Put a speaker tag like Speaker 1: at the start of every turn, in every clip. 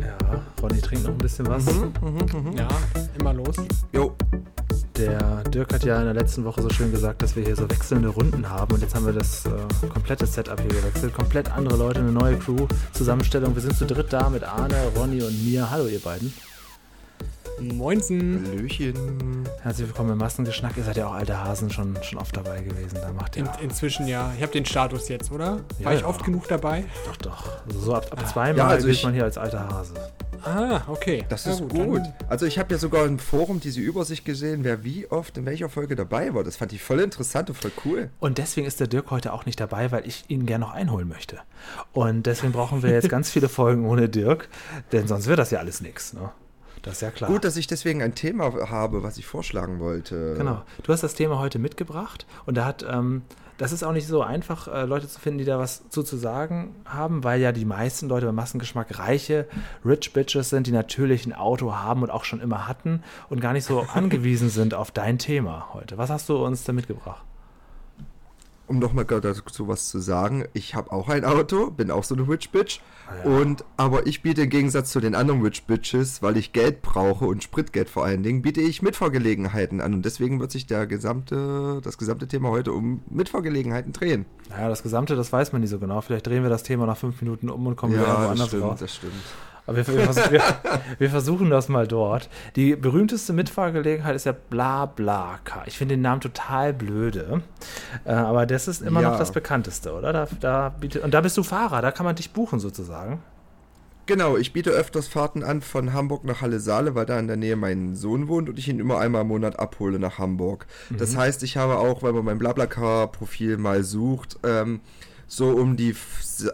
Speaker 1: ja, Ronny trinkt noch ein bisschen was. Mhm,
Speaker 2: mhm, mhm. Ja, immer los.
Speaker 1: Jo. Der Dirk hat ja in der letzten Woche so schön gesagt, dass wir hier so wechselnde Runden haben und jetzt haben wir das äh, komplette Setup hier gewechselt. Komplett andere Leute, eine neue Crew, Zusammenstellung. Wir sind zu dritt da mit Arne, Ronny und mir. Hallo ihr beiden.
Speaker 2: Moinsen.
Speaker 1: Hallöchen. Herzlich willkommen im Massengeschnack. Ihr seid ja auch alte Hasen schon, schon oft dabei gewesen. Da macht
Speaker 2: ihr In, inzwischen ja. Ich habe den Status jetzt, oder? Ja, War ich ja. oft genug dabei?
Speaker 1: Doch, doch. So ab, ab ah. zweimal ja, also gilt man hier als alter Hase.
Speaker 2: Ah, okay.
Speaker 3: Das ist gut. gut. Also ich habe ja sogar im Forum diese Übersicht gesehen, wer wie oft in welcher Folge dabei war. Das fand ich voll interessant und voll cool.
Speaker 1: Und deswegen ist der Dirk heute auch nicht dabei, weil ich ihn gerne noch einholen möchte. Und deswegen brauchen wir jetzt ganz viele Folgen ohne Dirk, denn sonst wird das ja alles nichts. Ne? Das ist ja klar.
Speaker 3: Gut, dass ich deswegen ein Thema habe, was ich vorschlagen wollte.
Speaker 1: Genau. Du hast das Thema heute mitgebracht und da hat, ähm, das ist auch nicht so einfach, äh, Leute zu finden, die da was zu, zu sagen haben, weil ja die meisten Leute beim Massengeschmack reiche Rich Bitches sind, die natürlich ein Auto haben und auch schon immer hatten und gar nicht so angewiesen sind auf dein Thema heute. Was hast du uns da mitgebracht?
Speaker 3: Um nochmal dazu was zu sagen, ich habe auch ein Auto, bin auch so eine Witch Bitch. Ah, ja. Und aber ich biete im Gegensatz zu den anderen Witch Bitches, weil ich Geld brauche und Spritgeld vor allen Dingen, biete ich Mitfahrgelegenheiten an. Und deswegen wird sich der gesamte, das gesamte Thema heute um Mitfahrgelegenheiten drehen.
Speaker 1: Naja, das gesamte, das weiß man nicht so genau. Vielleicht drehen wir das Thema nach fünf Minuten um und kommen
Speaker 3: ja,
Speaker 1: wieder
Speaker 3: woanders raus. Ja, das stimmt.
Speaker 1: Aber wir, wir, wir, wir, versuchen das mal dort. Die berühmteste Mitfahrgelegenheit ist ja BlaBlaCar. Ich finde den Namen total blöde. Äh, aber das ist immer ja. noch das bekannteste, oder? Da, da biete, und da bist du Fahrer, da kann man dich buchen sozusagen.
Speaker 3: Genau, ich biete öfters Fahrten an von Hamburg nach Halle-Saale, weil da in der Nähe mein Sohn wohnt und ich ihn immer einmal im Monat abhole nach Hamburg. Mhm. Das heißt, ich habe auch, weil man mein BlaBlaCar-Profil mal sucht, ähm, so um die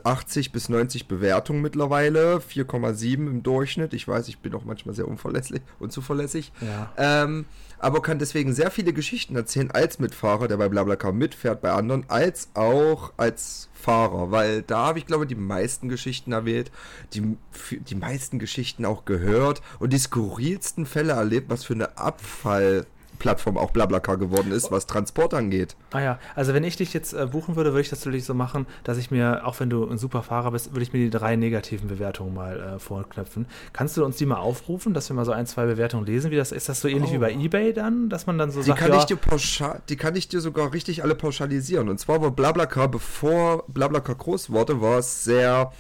Speaker 3: 80 bis 90 Bewertungen mittlerweile, 4,7 im Durchschnitt. Ich weiß, ich bin auch manchmal sehr unverlässlich und zuverlässig. Ja. Ähm, aber kann deswegen sehr viele Geschichten erzählen als Mitfahrer, der bei BlaBlaCar mitfährt bei anderen, als auch als Fahrer, weil da habe ich glaube die meisten Geschichten erwähnt, die, die meisten Geschichten auch gehört und die skurrilsten Fälle erlebt, was für eine Abfall Plattform auch Blablacar geworden ist, was Transport angeht.
Speaker 1: Ah ja, also wenn ich dich jetzt äh, buchen würde, würde ich das natürlich so machen, dass ich mir, auch wenn du ein super Fahrer bist, würde ich mir die drei negativen Bewertungen mal äh, vorknöpfen. Kannst du uns die mal aufrufen, dass wir mal so ein, zwei Bewertungen lesen? Wie das, ist das so ähnlich oh. wie bei Ebay dann, dass man dann so
Speaker 3: die
Speaker 1: sagt,
Speaker 3: kann ja, ich dir pauschal, Die kann ich dir sogar richtig alle pauschalisieren. Und zwar war Blablacar, bevor Blablacar groß wurde, war es sehr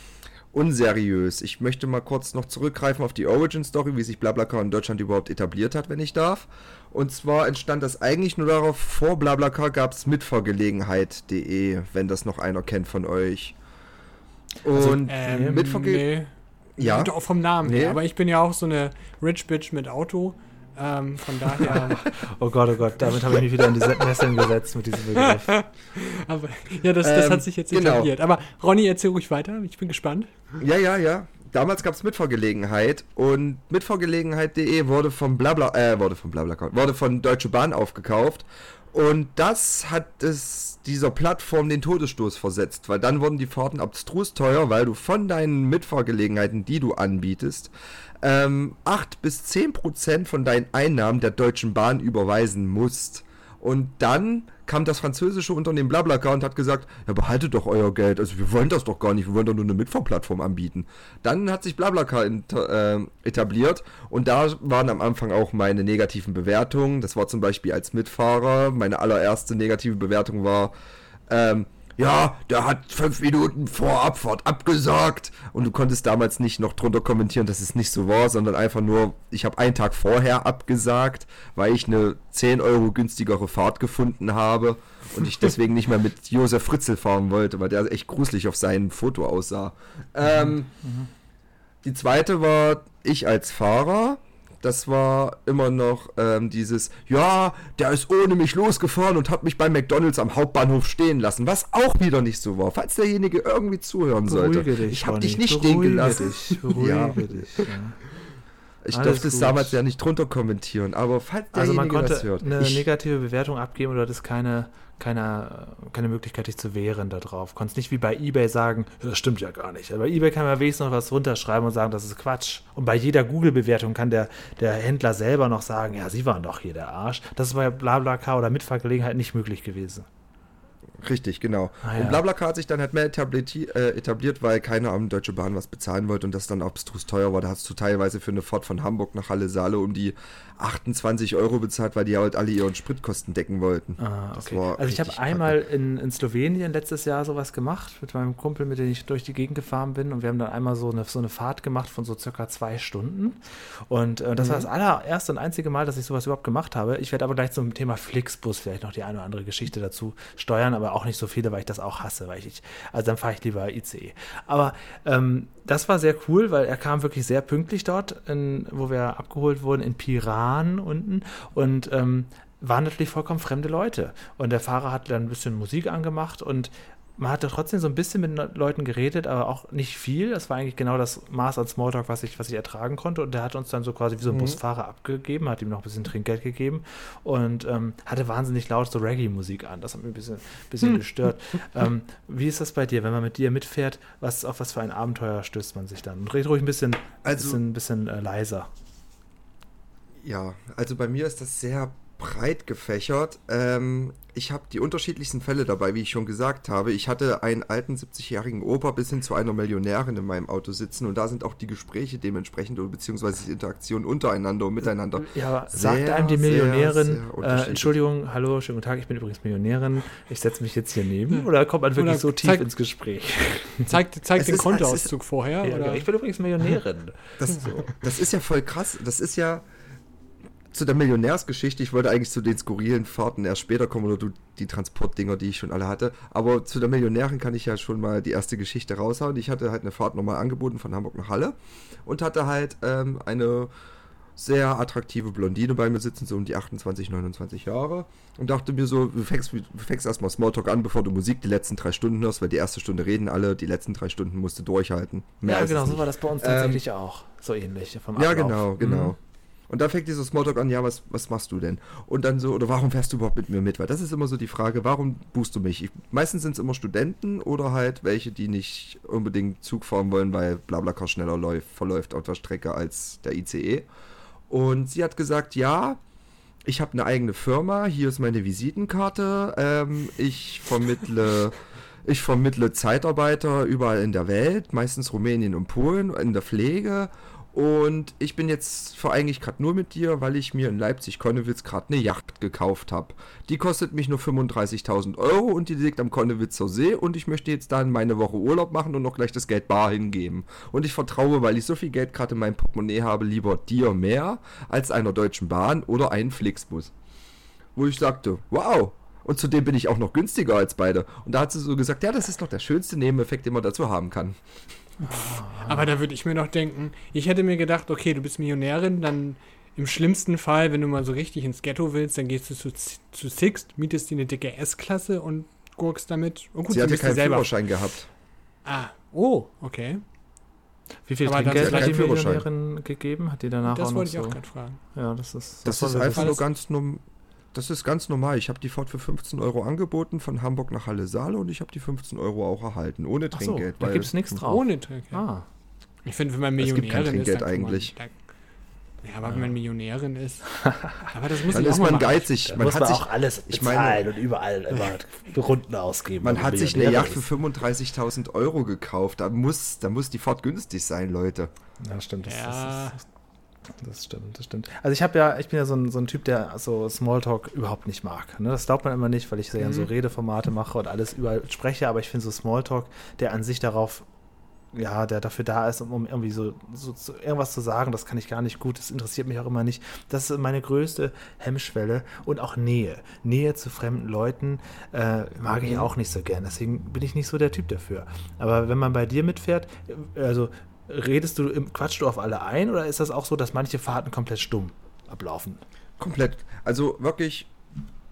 Speaker 3: unseriös. Ich möchte mal kurz noch zurückgreifen auf die Origin Story, wie sich BlaBlaCar in Deutschland überhaupt etabliert hat, wenn ich darf. Und zwar entstand das eigentlich nur darauf, vor BlaBlaCar gab es mitvergelegenheit.de, wenn das noch einer kennt von euch.
Speaker 2: Also, Und also, ähm, Mitvergelegenheit. Nee. Ja. Auch vom Namen nee. her. Aber ich bin ja auch so eine Rich Bitch mit Auto. Ähm, von daher.
Speaker 1: oh Gott, oh Gott, damit habe ich mich wieder in die Nesseln gesetzt mit diesem Begriff.
Speaker 2: Aber, ja, das, das ähm, hat sich jetzt genau. etabliert. Genau. Aber Ronny, erzähl ruhig weiter. Ich bin gespannt.
Speaker 3: Ja, ja, ja damals gab es Mitfahrgelegenheit und mitfahrgelegenheit.de wurde von Blabla, äh, wurde von Blabla, wurde von Deutsche Bahn aufgekauft und das hat es dieser Plattform den Todesstoß versetzt, weil dann wurden die Fahrten abstrus teuer, weil du von deinen Mitfahrgelegenheiten, die du anbietest, ähm, 8 bis 10 Prozent von deinen Einnahmen der Deutschen Bahn überweisen musst. Und dann kam das französische Unternehmen Blablacar und hat gesagt, ja, behaltet doch euer Geld. Also wir wollen das doch gar nicht, wir wollen doch nur eine Mitfahrplattform anbieten. Dann hat sich Blablacar äh, etabliert und da waren am Anfang auch meine negativen Bewertungen. Das war zum Beispiel als Mitfahrer. Meine allererste negative Bewertung war, ähm, ja, der hat fünf Minuten vor Abfahrt abgesagt. Und du konntest damals nicht noch drunter kommentieren, dass es nicht so war, sondern einfach nur, ich habe einen Tag vorher abgesagt, weil ich eine 10 Euro günstigere Fahrt gefunden habe und ich deswegen nicht mehr mit Josef Fritzel fahren wollte, weil der echt gruselig auf seinem Foto aussah. Ähm, mhm. Die zweite war ich als Fahrer das war immer noch ähm, dieses, ja, der ist ohne mich losgefahren und hat mich bei McDonalds am Hauptbahnhof stehen lassen, was auch wieder nicht so war. Falls derjenige irgendwie zuhören sollte.
Speaker 1: Dich,
Speaker 3: ich habe dich nicht stehen gelassen.
Speaker 1: Dich, ja. dich, ja.
Speaker 3: Ich Alles durfte es damals ja nicht drunter kommentieren, aber falls
Speaker 1: derjenige also man konnte das hört. eine negative Bewertung abgeben oder das keine keine, keine Möglichkeit, dich zu wehren darauf. Konntest nicht wie bei eBay sagen, das stimmt ja gar nicht. bei eBay kann man wenigstens noch was runterschreiben und sagen, das ist Quatsch. Und bei jeder Google-Bewertung kann der, der Händler selber noch sagen, ja, sie waren doch hier der Arsch. Das ist bei BlaBlaCar oder Mitfahrgelegenheit nicht möglich gewesen.
Speaker 3: Richtig, genau. Ah, ja. Und Blablacar hat sich dann halt mehr etabliert, äh, etabliert, weil keiner am Deutsche Bahn was bezahlen wollte und das dann abstrus teuer war. Da hast du teilweise für eine Fahrt von Hamburg nach Halle Saale um die 28 Euro bezahlt, weil die halt alle ihren Spritkosten decken wollten.
Speaker 1: Ah, okay. also ich habe einmal in, in Slowenien letztes Jahr sowas gemacht mit meinem Kumpel, mit dem ich durch die Gegend gefahren bin und wir haben dann einmal so eine, so eine Fahrt gemacht von so circa zwei Stunden und äh, das mhm. war das allererste und einzige Mal, dass ich sowas überhaupt gemacht habe. Ich werde aber gleich zum Thema Flixbus vielleicht noch die eine oder andere Geschichte dazu steuern, aber auch nicht so viele, weil ich das auch hasse, weil ich, also dann fahre ich lieber ICE. Aber ähm, das war sehr cool, weil er kam wirklich sehr pünktlich dort, in, wo wir abgeholt wurden, in Piran unten. Und ähm, waren natürlich vollkommen fremde Leute. Und der Fahrer hat dann ein bisschen Musik angemacht und man hatte trotzdem so ein bisschen mit Leuten geredet, aber auch nicht viel. Das war eigentlich genau das Maß an Smalltalk, was ich, was ich ertragen konnte. Und der hat uns dann so quasi wie so ein mhm. Busfahrer abgegeben, hat ihm noch ein bisschen Trinkgeld gegeben und ähm, hatte wahnsinnig laut so Reggae-Musik an. Das hat mich ein bisschen, bisschen gestört. ähm, wie ist das bei dir, wenn man mit dir mitfährt? Was, auf was für ein Abenteuer stößt man sich dann? Und red ruhig ein bisschen, also, bisschen, bisschen äh, leiser.
Speaker 3: Ja, also bei mir ist das sehr breit gefächert. Ähm, ich habe die unterschiedlichsten Fälle dabei, wie ich schon gesagt habe. Ich hatte einen alten 70-jährigen Opa bis hin zu einer Millionärin in meinem Auto sitzen und da sind auch die Gespräche dementsprechend beziehungsweise die Interaktion untereinander und miteinander.
Speaker 1: Ja, sagt einem die Millionärin, sehr, sehr äh, Entschuldigung, hallo, schönen guten Tag, ich bin übrigens Millionärin, ich setze mich jetzt hier neben oder kommt man wirklich oder so tief zeig, ins Gespräch?
Speaker 2: Zeigt zeig den Kontoauszug vorher. Ja, oder?
Speaker 1: Ich bin übrigens Millionärin.
Speaker 3: Das, das ist ja voll krass. Das ist ja zu der Millionärsgeschichte, ich wollte eigentlich zu den skurrilen Fahrten erst später kommen oder du, die Transportdinger, die ich schon alle hatte. Aber zu der Millionärin kann ich ja schon mal die erste Geschichte raushauen. Ich hatte halt eine Fahrt nochmal angeboten von Hamburg nach Halle und hatte halt ähm, eine sehr attraktive Blondine bei mir sitzen, so um die 28, 29 Jahre. Und dachte mir so, du fängst, du fängst erstmal Smalltalk an, bevor du Musik die letzten drei Stunden hörst, weil die erste Stunde reden alle, die letzten drei Stunden musst du durchhalten.
Speaker 1: Mehr ja, genau, so war das bei uns tatsächlich ähm, auch. So ähnlich.
Speaker 3: Vom ja, genau, genau. Mhm. Und da fängt dieser Smalltalk an, ja, was, was machst du denn? Und dann so, oder warum fährst du überhaupt mit mir mit? Weil das ist immer so die Frage, warum buchst du mich? Ich, meistens sind es immer Studenten oder halt welche, die nicht unbedingt Zug fahren wollen, weil Blablacar schneller läuft, verläuft auf der Strecke als der ICE. Und sie hat gesagt, ja, ich habe eine eigene Firma, hier ist meine Visitenkarte, ähm, ich vermittle... Ich vermittle Zeitarbeiter überall in der Welt, meistens Rumänien und Polen, in der Pflege und ich bin jetzt vor eigentlich gerade nur mit dir, weil ich mir in Leipzig-Konnewitz gerade eine Yacht gekauft habe. Die kostet mich nur 35.000 Euro und die liegt am Konnewitzer See und ich möchte jetzt dann meine Woche Urlaub machen und noch gleich das Geld bar hingeben. Und ich vertraue, weil ich so viel Geld gerade in meinem Portemonnaie habe, lieber dir mehr als einer Deutschen Bahn oder einen Flixbus. Wo ich sagte, wow, und zudem bin ich auch noch günstiger als beide. Und da hat sie so gesagt, ja, das ist doch der schönste Nebeneffekt, den man dazu haben kann.
Speaker 2: Aber da würde ich mir noch denken, ich hätte mir gedacht, okay, du bist Millionärin, dann im schlimmsten Fall, wenn du mal so richtig ins Ghetto willst, dann gehst du zu, zu Sixt, mietest dir eine dicke S-Klasse und gurkst damit.
Speaker 3: Und gut, Sie hatte keinen selber. Führerschein gehabt.
Speaker 2: Ah, oh, okay.
Speaker 1: Wie viel Trinkgeld hat die Millionärin gegeben? Hat die danach
Speaker 2: das auch noch wollte ich auch gerade fragen.
Speaker 3: Ja, das ist, das, das ist einfach nur ganz normal das ist ganz normal. Ich habe die Fahrt für 15 Euro angeboten von Hamburg nach Halle Saale und ich habe die 15 Euro auch erhalten, ohne Trinkgeld.
Speaker 1: So, da gibt es nichts drauf.
Speaker 2: Ohne Trinkgeld. Ah. Ich finde, wenn man Millionärin es gibt kein
Speaker 3: Trinkgeld ist, eigentlich. Man,
Speaker 2: ja, aber ja. wenn man Millionärin ist.
Speaker 3: aber das muss man ist man geizig.
Speaker 1: Man
Speaker 3: muss
Speaker 1: hat man sich auch alles bezahlen und überall immer Runden ausgeben.
Speaker 3: Man hat sich eine Yacht für 35.000 Euro gekauft. Da muss, da muss die Fahrt günstig sein, Leute.
Speaker 1: Ja, stimmt. Das, ja. Das ist, das stimmt, das stimmt. Also ich habe ja, ich bin ja so ein, so ein Typ, der so Smalltalk überhaupt nicht mag. Ne? Das glaubt man immer nicht, weil ich so, mhm. so Redeformate mache und alles überall spreche, aber ich finde so Smalltalk, der an sich darauf, ja, der dafür da ist, um, irgendwie so, so, so, irgendwas zu sagen, das kann ich gar nicht gut, das interessiert mich auch immer nicht. Das ist meine größte Hemmschwelle und auch Nähe. Nähe zu fremden Leuten äh, mag ich mhm. auch nicht so gern, deswegen bin ich nicht so der Typ dafür. Aber wenn man bei dir mitfährt, also redest du, quatschst du auf alle ein oder ist das auch so, dass manche Fahrten komplett stumm ablaufen?
Speaker 3: Komplett. Also wirklich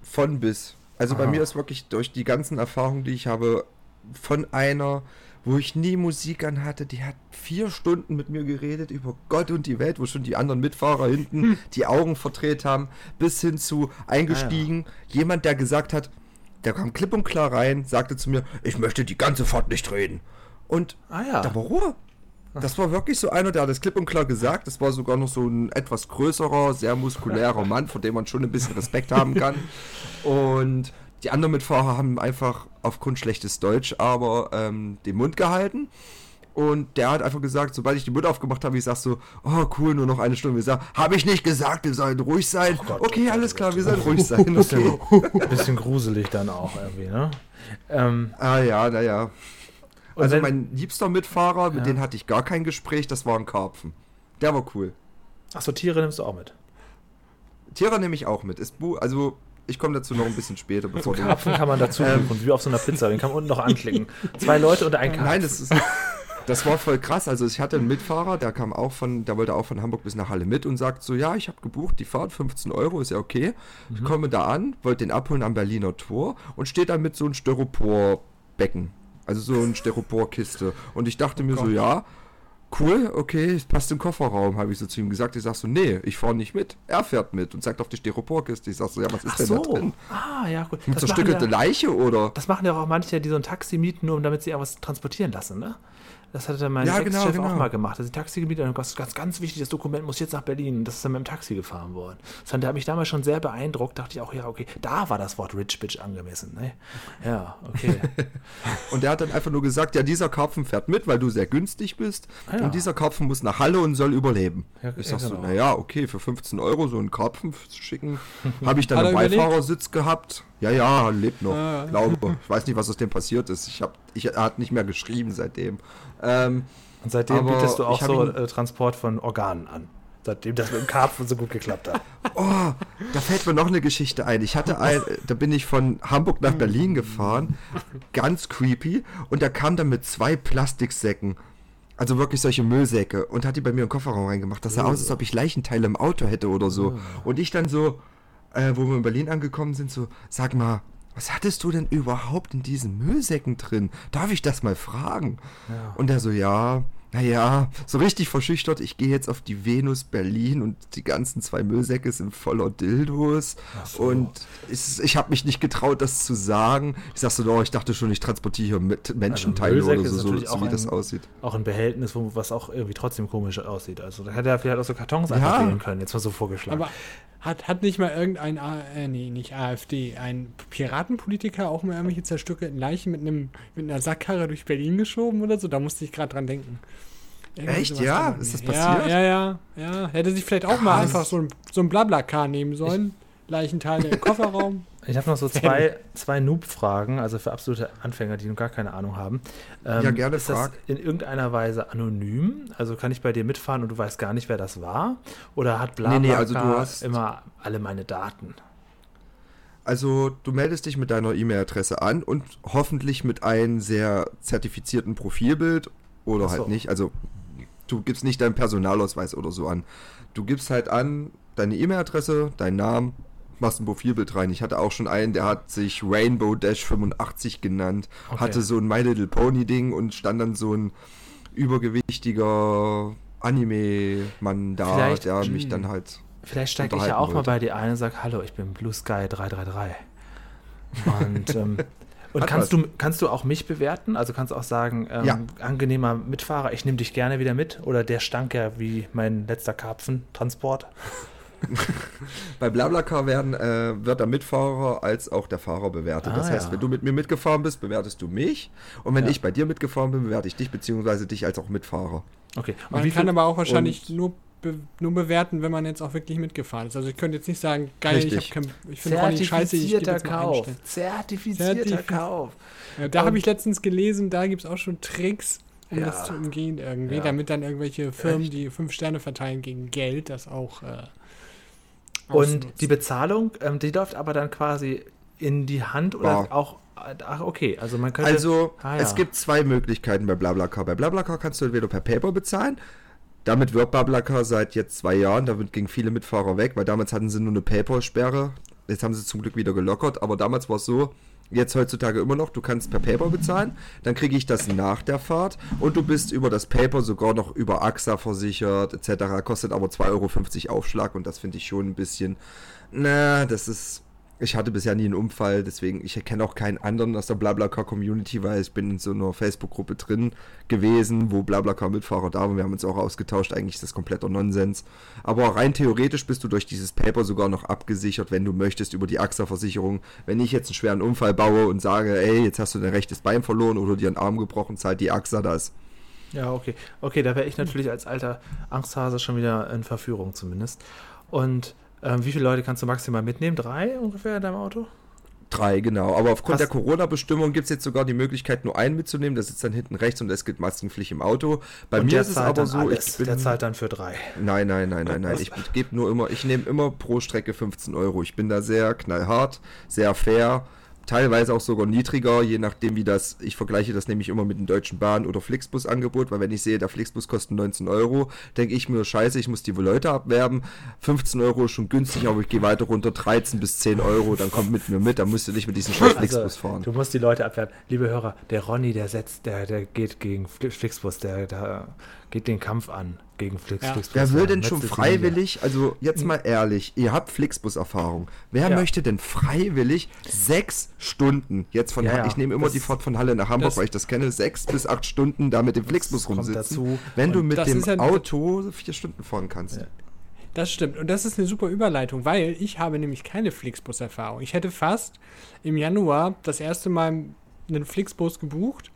Speaker 3: von bis. Also Aha. bei mir ist wirklich durch die ganzen Erfahrungen, die ich habe, von einer, wo ich nie Musik an hatte, die hat vier Stunden mit mir geredet über Gott und die Welt, wo schon die anderen Mitfahrer hinten hm. die Augen verdreht haben, bis hin zu eingestiegen, ah, ja. jemand, der gesagt hat, der kam klipp und klar rein, sagte zu mir, ich möchte die ganze Fahrt nicht reden. Und ah, ja. da war Ruhe. Das war wirklich so einer, der hat das klipp und klar gesagt. Das war sogar noch so ein etwas größerer, sehr muskulärer Mann, vor dem man schon ein bisschen Respekt haben kann. Und die anderen Mitfahrer haben einfach aufgrund schlechtes Deutsch aber ähm, den Mund gehalten. Und der hat einfach gesagt, sobald ich den Mund aufgemacht habe, ich sag so, oh cool, nur noch eine Stunde. Ich sag, habe ich nicht gesagt, wir sollen ruhig sein.
Speaker 1: Oh Gott,
Speaker 3: okay,
Speaker 1: oh
Speaker 3: alles
Speaker 1: Gott,
Speaker 3: klar,
Speaker 1: oh
Speaker 3: wir sollen ruhig sein. Okay.
Speaker 1: Bisschen, bisschen gruselig dann auch irgendwie, ne? Ähm,
Speaker 3: ah ja, naja.
Speaker 1: Und
Speaker 3: Also mein liebster Mitfahrer, mit
Speaker 1: Ja.
Speaker 3: dem hatte ich gar kein Gespräch, das war ein Karpfen. Der war cool.
Speaker 1: Achso, Tiere nimmst du auch mit.
Speaker 3: Tiere nehme ich auch mit. Ist also ich komme dazu noch ein bisschen später, bevor du.
Speaker 1: Karpfen kann man dazu
Speaker 3: Ähm.
Speaker 1: buchen, wie auf so einer Pizza. Den kann man unten noch anklicken. Zwei Leute und ein Karpfen.
Speaker 3: Nein, das ist. Das war voll krass. Also ich hatte einen Mitfahrer, der kam auch von, der wollte auch von Hamburg bis nach Halle mit und sagt so, ja, ich habe gebucht, die Fahrt 15 Euro, ist ja okay. Ich komme da an, wollte den abholen am Berliner Tor und steht dann mit so einem Styroporbecken. Also so eine Styroporkiste. Und ich dachte mir so,
Speaker 2: Gott.
Speaker 3: ja, cool, okay, es passt im Kofferraum, habe ich so zu ihm gesagt. Ich sag so, nee, ich fahre nicht mit. Er fährt mit und zeigt auf die Styroporkiste. Ich sag so, ja, was ist
Speaker 1: Ach
Speaker 3: denn da
Speaker 1: so.
Speaker 3: drin?
Speaker 1: Ah, ja, gut.
Speaker 3: Eine zerstückelte
Speaker 1: ja,
Speaker 3: Leiche oder?
Speaker 1: das machen ja auch manche, die so ein Taxi mieten, nur um damit sie irgendwas transportieren lassen, ne? Das hatte mein
Speaker 3: Ja, genau,
Speaker 1: Ex-Chef auch
Speaker 3: genau.
Speaker 1: mal gemacht. Also die Taxi gemietet und ganz, ganz, ganz wichtig, das Dokument muss jetzt nach Berlin. Das ist dann mit dem Taxi gefahren worden. Das hat mich damals schon sehr beeindruckt. Dachte ich auch, ja, okay, da war das Wort Rich Bitch angemessen. Ne? Ja, okay.
Speaker 3: Und der hat dann einfach nur gesagt, ja, dieser Karpfen fährt mit, weil du sehr günstig bist.
Speaker 1: Ah, ja.
Speaker 3: Und dieser Karpfen muss nach Halle und soll überleben.
Speaker 1: Ja,
Speaker 3: ich
Speaker 1: ja,
Speaker 3: sag so,
Speaker 1: genau.
Speaker 3: naja, okay, für 15 Euro so einen Karpfen zu schicken. Habe ich dann einen
Speaker 2: er?
Speaker 3: Beifahrersitz gehabt. Ja, ja, lebt noch.
Speaker 2: Ah.
Speaker 3: Glaube. Ich weiß nicht, was aus dem passiert ist. Ich hab, ich, er hat nicht mehr geschrieben seitdem. Ähm,
Speaker 1: Und seitdem bietest du auch
Speaker 3: ich hab
Speaker 1: so
Speaker 3: ihn-
Speaker 1: äh, Transport von Organen an. Seitdem das mit dem Karpfen so gut geklappt hat.
Speaker 3: Oh, da fällt mir noch eine Geschichte ein. Ich hatte ein, da bin ich von Hamburg nach Berlin gefahren, ganz creepy, und da kam dann mit zwei Plastiksäcken, also wirklich solche Müllsäcke, und hat die bei mir im Kofferraum reingemacht. Das sah aus, als ob ich Leichenteile im Auto hätte oder so. Und ich dann so, äh, wo wir in Berlin angekommen sind, so, sag mal, was hattest du denn überhaupt in diesen Müllsäcken drin? Darf ich das mal fragen?
Speaker 1: Ja.
Speaker 3: Und er so, ja, naja, so richtig verschüchtert, ich gehe jetzt auf die Venus Berlin und die ganzen zwei Müllsäcke sind voller Dildos.
Speaker 1: So.
Speaker 3: Und es, ich habe mich nicht getraut, das zu sagen. Ich sag so, doch, ich dachte schon, ich transportiere hier mit Menschenteile
Speaker 1: Müllsäcke
Speaker 3: oder so, so, so wie das
Speaker 1: ein-
Speaker 3: aussieht.
Speaker 1: Auch ein Behältnis, wo, was auch irgendwie trotzdem komisch aussieht. Also da hätte er vielleicht auch so Kartons
Speaker 3: Ja.
Speaker 1: einfach können, jetzt mal so vorgeschlagen.
Speaker 2: Aber hat, hat nicht mal irgendein, A- äh, nee, nicht AfD, ein Piratenpolitiker auch mal irgendwelche zerstückelten Leichen mit, einem, mit einer Sackkarre durch Berlin geschoben oder so? Da musste ich gerade dran denken. Irgendwie
Speaker 3: Echt? Ja? Ist das
Speaker 2: ja,
Speaker 3: passiert?
Speaker 2: Ja, ja, ja. Hätte sich vielleicht auch mal
Speaker 3: Krass.
Speaker 2: einfach so ein, so ein Blablacar nehmen sollen. Leichenteile im Kofferraum.
Speaker 1: Ich habe noch so zwei, zwei Noob-Fragen, also für absolute Anfänger, die noch gar keine Ahnung haben. Ähm,
Speaker 3: Ja, gerne,
Speaker 1: Ist das
Speaker 3: frag.
Speaker 1: in irgendeiner Weise anonym? Also kann ich bei dir mitfahren und du weißt gar nicht, wer das war? Oder hat
Speaker 3: Nee, nee,
Speaker 1: BlaBlaCar
Speaker 3: also hast-
Speaker 1: immer alle meine Daten?
Speaker 3: Also, du meldest dich mit deiner E-Mail-Adresse an und hoffentlich mit einem sehr zertifizierten Profilbild oder
Speaker 1: Ach so.
Speaker 3: halt nicht. Also, du gibst nicht deinen Personalausweis oder so an. Du gibst halt an deine E-Mail-Adresse, deinen Namen, machst ein Profilbild rein. Ich hatte auch schon einen, der hat sich Rainbow Dash 85 genannt,
Speaker 1: Okay.
Speaker 3: hatte so ein My Little Pony Ding und stand dann so ein übergewichtiger Anime-Mann da,
Speaker 1: Vielleicht-
Speaker 3: der mich
Speaker 2: Mm.
Speaker 3: dann halt
Speaker 1: Vielleicht steige ich ja auch mal
Speaker 3: wollte.
Speaker 1: bei dir ein und sage, hallo, ich bin Blue Sky 333. Und, ähm, und
Speaker 3: Hat
Speaker 1: kannst
Speaker 3: was.
Speaker 1: du, kannst du auch mich bewerten? Also kannst du auch sagen, ähm,
Speaker 3: Ja.
Speaker 1: angenehmer Mitfahrer, ich nehme dich gerne wieder mit? Oder der stank ja wie mein letzter Karpfentransport?
Speaker 3: Bei BlaBlaCar werden, äh, wird der Mitfahrer als auch der Fahrer bewertet.
Speaker 1: Ah,
Speaker 3: das heißt,
Speaker 1: ja.
Speaker 3: wenn du mit mir mitgefahren bist, bewertest du mich. Und wenn
Speaker 1: Ja.
Speaker 3: ich bei dir mitgefahren bin, bewerte ich dich beziehungsweise dich als auch Mitfahrer.
Speaker 1: Okay. Und
Speaker 2: Man
Speaker 1: wie
Speaker 2: kann
Speaker 1: viel,
Speaker 2: aber auch wahrscheinlich
Speaker 3: und-
Speaker 2: nur, be, nur bewerten, wenn man jetzt auch wirklich mitgefahren ist. Also ich könnte jetzt nicht sagen, geil, ich,
Speaker 3: Richtig.
Speaker 2: hab kein, ich finde Ronny scheiße, ich gebe
Speaker 1: Zertifizierter
Speaker 2: jetzt mal
Speaker 1: Kauf. Zertifizierter
Speaker 2: Zertifiz-
Speaker 1: Kauf.
Speaker 2: Ja, da
Speaker 1: Und-
Speaker 2: habe ich letztens gelesen, da gibt es auch schon Tricks, um
Speaker 1: Ja.
Speaker 2: das zu umgehen irgendwie,
Speaker 1: Ja.
Speaker 2: damit dann irgendwelche Firmen,
Speaker 3: Echt?
Speaker 2: die fünf Sterne verteilen gegen Geld, das auch äh,
Speaker 1: Und
Speaker 2: ausnutzen.
Speaker 1: die Bezahlung, ähm, die läuft aber dann quasi in die Hand oder
Speaker 3: Bar.
Speaker 1: auch. Ach, okay. Also man könnte.
Speaker 3: Also,
Speaker 1: Ah, ja.
Speaker 3: es gibt zwei Möglichkeiten bei BlaBlaCar. Bei BlaBlaCar kannst du entweder per Paper bezahlen. Damit wirbt BlaBlaCar seit jetzt zwei Jahren. Damit gingen viele Mitfahrer weg, weil damals hatten sie nur eine Paper-Sperre. Jetzt haben sie es zum Glück wieder gelockert. Aber damals war es so, jetzt heutzutage immer noch, du kannst per Paper bezahlen. Dann kriege ich das nach der Fahrt. Und du bist über das Paper sogar noch über AXA versichert, etc. Kostet aber 2,50 Euro Aufschlag. Und das finde ich schon ein bisschen, na, das ist ich hatte bisher nie einen Unfall, deswegen, ich kenne auch keinen anderen aus der BlaBlaCar-Community, weil ich bin in so einer Facebook-Gruppe drin gewesen, wo BlaBlaCar-Mitfahrer da waren. Wir haben uns auch ausgetauscht, eigentlich ist das kompletter Nonsens. Aber rein theoretisch bist du durch dieses Paper sogar noch abgesichert, wenn du möchtest, über die AXA-Versicherung. Wenn ich jetzt einen schweren Unfall baue und sage, ey, jetzt hast du dein rechtes Bein verloren oder dir einen Arm gebrochen, zahlt die AXA das.
Speaker 1: Ja, okay. Okay, da wäre ich natürlich als alter Angsthase schon wieder in Verführung zumindest. Und ähm, wie viele Leute kannst du maximal mitnehmen? Drei ungefähr in deinem Auto?
Speaker 3: Drei, genau. Aber aufgrund
Speaker 1: Hast-
Speaker 3: der Corona-Bestimmung gibt es jetzt sogar die Möglichkeit, nur einen mitzunehmen. Der sitzt dann hinten rechts und es gilt Maskenpflicht im Auto. Bei
Speaker 1: Und
Speaker 3: mir ist es aber so,
Speaker 1: alles.
Speaker 3: ich bin.
Speaker 1: Der zahlt dann für drei.
Speaker 3: Nein, nein, nein, nein, nein. Ich gebe nur immer, ich nehme immer pro Strecke 15 Euro. Ich bin da sehr knallhart, sehr fair, teilweise auch sogar niedriger, je nachdem wie das, ich vergleiche das nämlich immer mit dem Deutschen Bahn- oder Flixbus-Angebot, weil wenn ich sehe, der Flixbus kostet 19 Euro, denke ich mir, scheiße, ich muss die Leute abwerben. 15 Euro ist schon günstig, aber ich gehe weiter runter, 13 bis 10 Euro, dann kommt mit mir mit, dann musst du nicht mit diesem scheiß Flixbus
Speaker 1: Also,
Speaker 3: fahren.
Speaker 1: du musst die Leute abwerben. Liebe Hörer, der Ronny, der setzt, der, der geht gegen Fli- Flixbus, der, der geht den Kampf an gegen Flix,
Speaker 2: Ja.
Speaker 1: Flixbus.
Speaker 3: Wer will denn schon freiwillig, also jetzt mal ehrlich, ihr habt Flixbus-Erfahrung. Wer
Speaker 1: Ja.
Speaker 3: möchte denn freiwillig sechs Stunden, jetzt von,
Speaker 1: Ja,
Speaker 3: ich nehme immer
Speaker 1: das-
Speaker 3: die Fahrt von Halle nach Hamburg,
Speaker 2: das-
Speaker 3: weil ich das kenne, sechs bis acht Stunden da mit dem Flixbus rumsitzen,
Speaker 1: dazu.
Speaker 3: wenn du
Speaker 2: Und
Speaker 3: mit
Speaker 2: das
Speaker 3: dem Auto vier Stunden fahren kannst.
Speaker 1: Ja.
Speaker 2: Das stimmt. Und das ist eine super Überleitung, weil ich habe nämlich keine Flixbus-Erfahrung. Ich hätte fast im Januar das erste Mal einen Flixbus gebucht.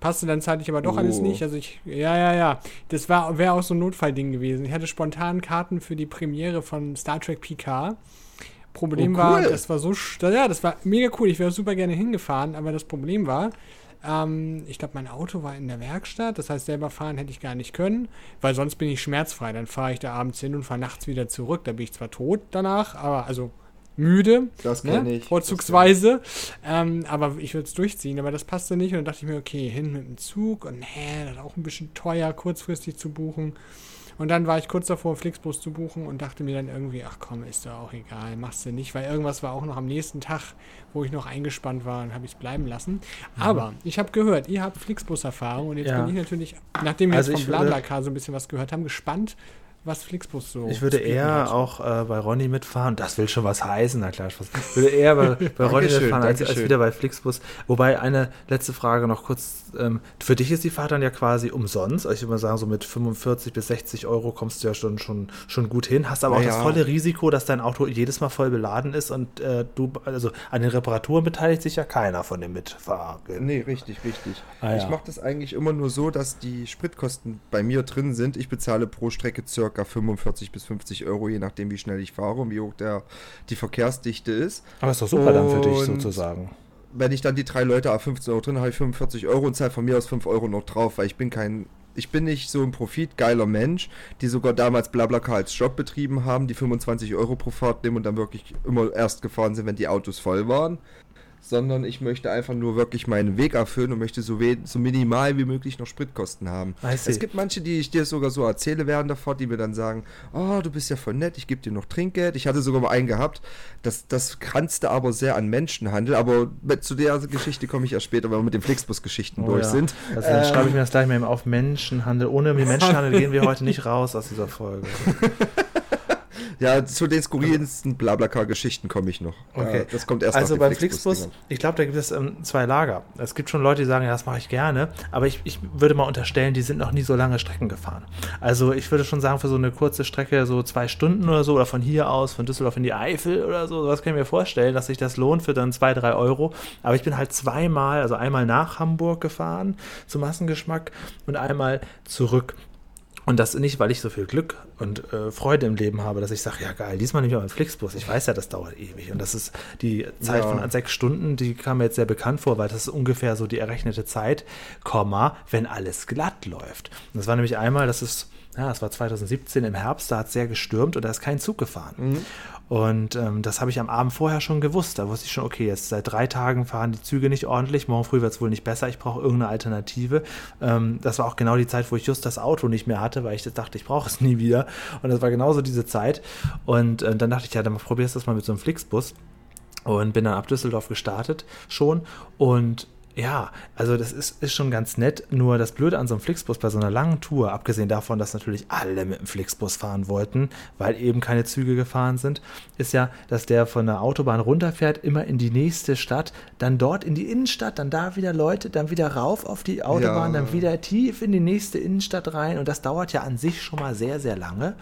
Speaker 2: Passte dann zeitlich aber doch
Speaker 3: Oh.
Speaker 2: alles nicht. Also ich, ja, ja, ja. Das war, wäre auch so ein Notfallding gewesen. Ich hatte spontan Karten für die Premiere von Star Trek PK. Problem
Speaker 3: Oh,
Speaker 2: war,
Speaker 3: cool.
Speaker 2: das war so, ja, das war mega cool. Ich wäre super gerne hingefahren, aber das Problem war, ähm, ich glaube, mein Auto war in der Werkstatt. Das heißt, selber fahren hätte ich gar nicht können, weil sonst bin ich schmerzfrei. Dann fahre ich da abends hin und fahre nachts wieder zurück. Da bin ich zwar tot danach, aber also müde,
Speaker 3: Das kenn
Speaker 2: ne?
Speaker 3: ich.
Speaker 2: vorzugsweise. Ähm, aber ich würde es durchziehen. Aber das passte nicht. Und dann dachte ich mir, okay, hin mit dem Zug. Und nee, das ist auch ein bisschen teuer, kurzfristig zu buchen. Und dann war ich kurz davor, Flixbus zu buchen und dachte mir dann irgendwie, ach komm, ist doch auch egal, machst du nicht, weil irgendwas war auch noch am nächsten Tag, wo ich noch eingespannt war und habe ich es bleiben lassen. Aber ich habe gehört, ihr habt Flixbus-Erfahrung und jetzt
Speaker 1: Ja.
Speaker 2: bin ich natürlich, nachdem wir
Speaker 1: Also
Speaker 2: jetzt vom BlaBlaCar so ein bisschen was gehört haben, gespannt, was Flixbus so.
Speaker 1: Ich würde eher
Speaker 2: hat.
Speaker 1: auch äh, bei Ronny mitfahren. Das will schon was heißen, na klar. Ich würde eher bei, bei Ronny mitfahren als, als wieder bei Flixbus. Wobei eine letzte Frage noch kurz. Ähm, für dich ist die Fahrt dann ja quasi umsonst. Also ich würde mal sagen, so mit 45 bis 60 Euro kommst du ja schon, schon, schon gut hin. Hast aber auch
Speaker 3: Na
Speaker 1: das
Speaker 3: ja.
Speaker 1: volle Risiko, dass dein Auto jedes Mal voll beladen ist und äh, du, also an den Reparaturen beteiligt sich ja keiner von dem Mitfahrern.
Speaker 3: Nee, richtig, richtig.
Speaker 1: Ah,
Speaker 3: ich
Speaker 1: ja.
Speaker 3: mache das eigentlich immer nur so, dass die Spritkosten bei mir drin sind. Ich bezahle pro Strecke circa 45 bis 50 Euro, je nachdem, wie schnell ich fahre und wie hoch der, die Verkehrsdichte ist.
Speaker 1: Aber ist doch super dann für dich
Speaker 3: Und-
Speaker 1: sozusagen.
Speaker 3: Wenn ich dann die drei Leute auf 15 Euro drin habe, habe ich 45 Euro und zahle von mir aus 5 Euro noch drauf, weil ich bin kein. Ich bin nicht so ein profitgeiler Mensch, die sogar damals Blablacar als Job betrieben haben, die 25 Euro pro Fahrt nehmen und dann wirklich immer erst gefahren sind, wenn die Autos voll waren. Sondern ich möchte einfach nur wirklich meinen Weg erfüllen und möchte so, so minimal wie möglich noch Spritkosten haben. Es gibt manche, die ich dir sogar so erzähle während der Fahrt, die mir dann sagen, oh, du bist ja voll nett, ich gebe dir noch Trinkgeld. Ich hatte sogar mal einen gehabt, das, das kranzte aber sehr an Menschenhandel, aber zu der Geschichte komme ich erst später, wenn wir mit den Flixbus-Geschichten
Speaker 1: Oh
Speaker 3: durch
Speaker 1: ja.
Speaker 3: sind.
Speaker 1: Also dann
Speaker 3: Ähm,
Speaker 1: schreibe ich mir das gleich mal eben auf Menschenhandel. Ohne Menschenhandel gehen wir heute nicht raus aus dieser Folge.
Speaker 3: Ja, zu den skurrilsten Blablacar-Geschichten komme ich noch.
Speaker 1: Okay.
Speaker 3: Das kommt erst
Speaker 1: Also beim Flixbus,
Speaker 3: Flixbus-Dingern.
Speaker 1: ich glaube, da gibt es ähm, zwei Lager. Es gibt schon Leute, die sagen, ja, das mache ich gerne, aber ich, ich würde mal unterstellen, die sind noch nie so lange Strecken gefahren. Also ich würde schon sagen, für so eine kurze Strecke, so zwei Stunden oder so, oder von hier aus, von Düsseldorf in die Eifel oder so, sowas kann ich mir vorstellen, dass sich das lohnt für dann zwei, drei Euro. Aber ich bin halt zweimal, also einmal nach Hamburg gefahren zum Massengeschmack und einmal zurück. Und das nicht, weil ich so viel Glück und äh, Freude im Leben habe, dass ich sage, ja geil, diesmal nehme ich auch einen Flixbus. Ich weiß ja, das dauert ewig. Und das ist die Zeit
Speaker 3: Ja.
Speaker 1: von sechs Stunden, die kam mir jetzt sehr bekannt vor, weil das ist ungefähr so die errechnete Zeit, Komma, wenn alles glatt läuft. Und das war nämlich einmal, das ist, ja, das war 2017 im Herbst, da hat es sehr gestürmt und da ist kein Zug gefahren.
Speaker 3: Mhm.
Speaker 1: Und ähm, das habe ich am Abend vorher schon gewusst. Da wusste ich schon, okay, jetzt seit drei Tagen fahren die Züge nicht ordentlich. Morgen früh wird es wohl nicht besser. Ich brauche irgendeine Alternative. Ähm, das war auch genau die Zeit, wo ich just das Auto nicht mehr hatte, weil ich dachte, ich brauche es nie wieder. Und das war genauso diese Zeit. Und äh, dann dachte ich, ja, dann probierst du das mal mit so einem Flixbus. Und bin dann ab Düsseldorf gestartet schon. Und Ja, also das ist, ist schon ganz nett. Nur das Blöde an so einem Flixbus bei so einer langen Tour, abgesehen davon, dass natürlich alle mit dem Flixbus fahren wollten, weil eben keine Züge gefahren sind, ist ja, dass der von der Autobahn runterfährt, immer in die nächste Stadt, dann dort in die Innenstadt, dann da wieder Leute, dann wieder rauf auf die Autobahn,
Speaker 3: Ja.
Speaker 1: dann wieder tief in die nächste Innenstadt rein. Und das dauert ja an sich schon mal sehr, sehr lange.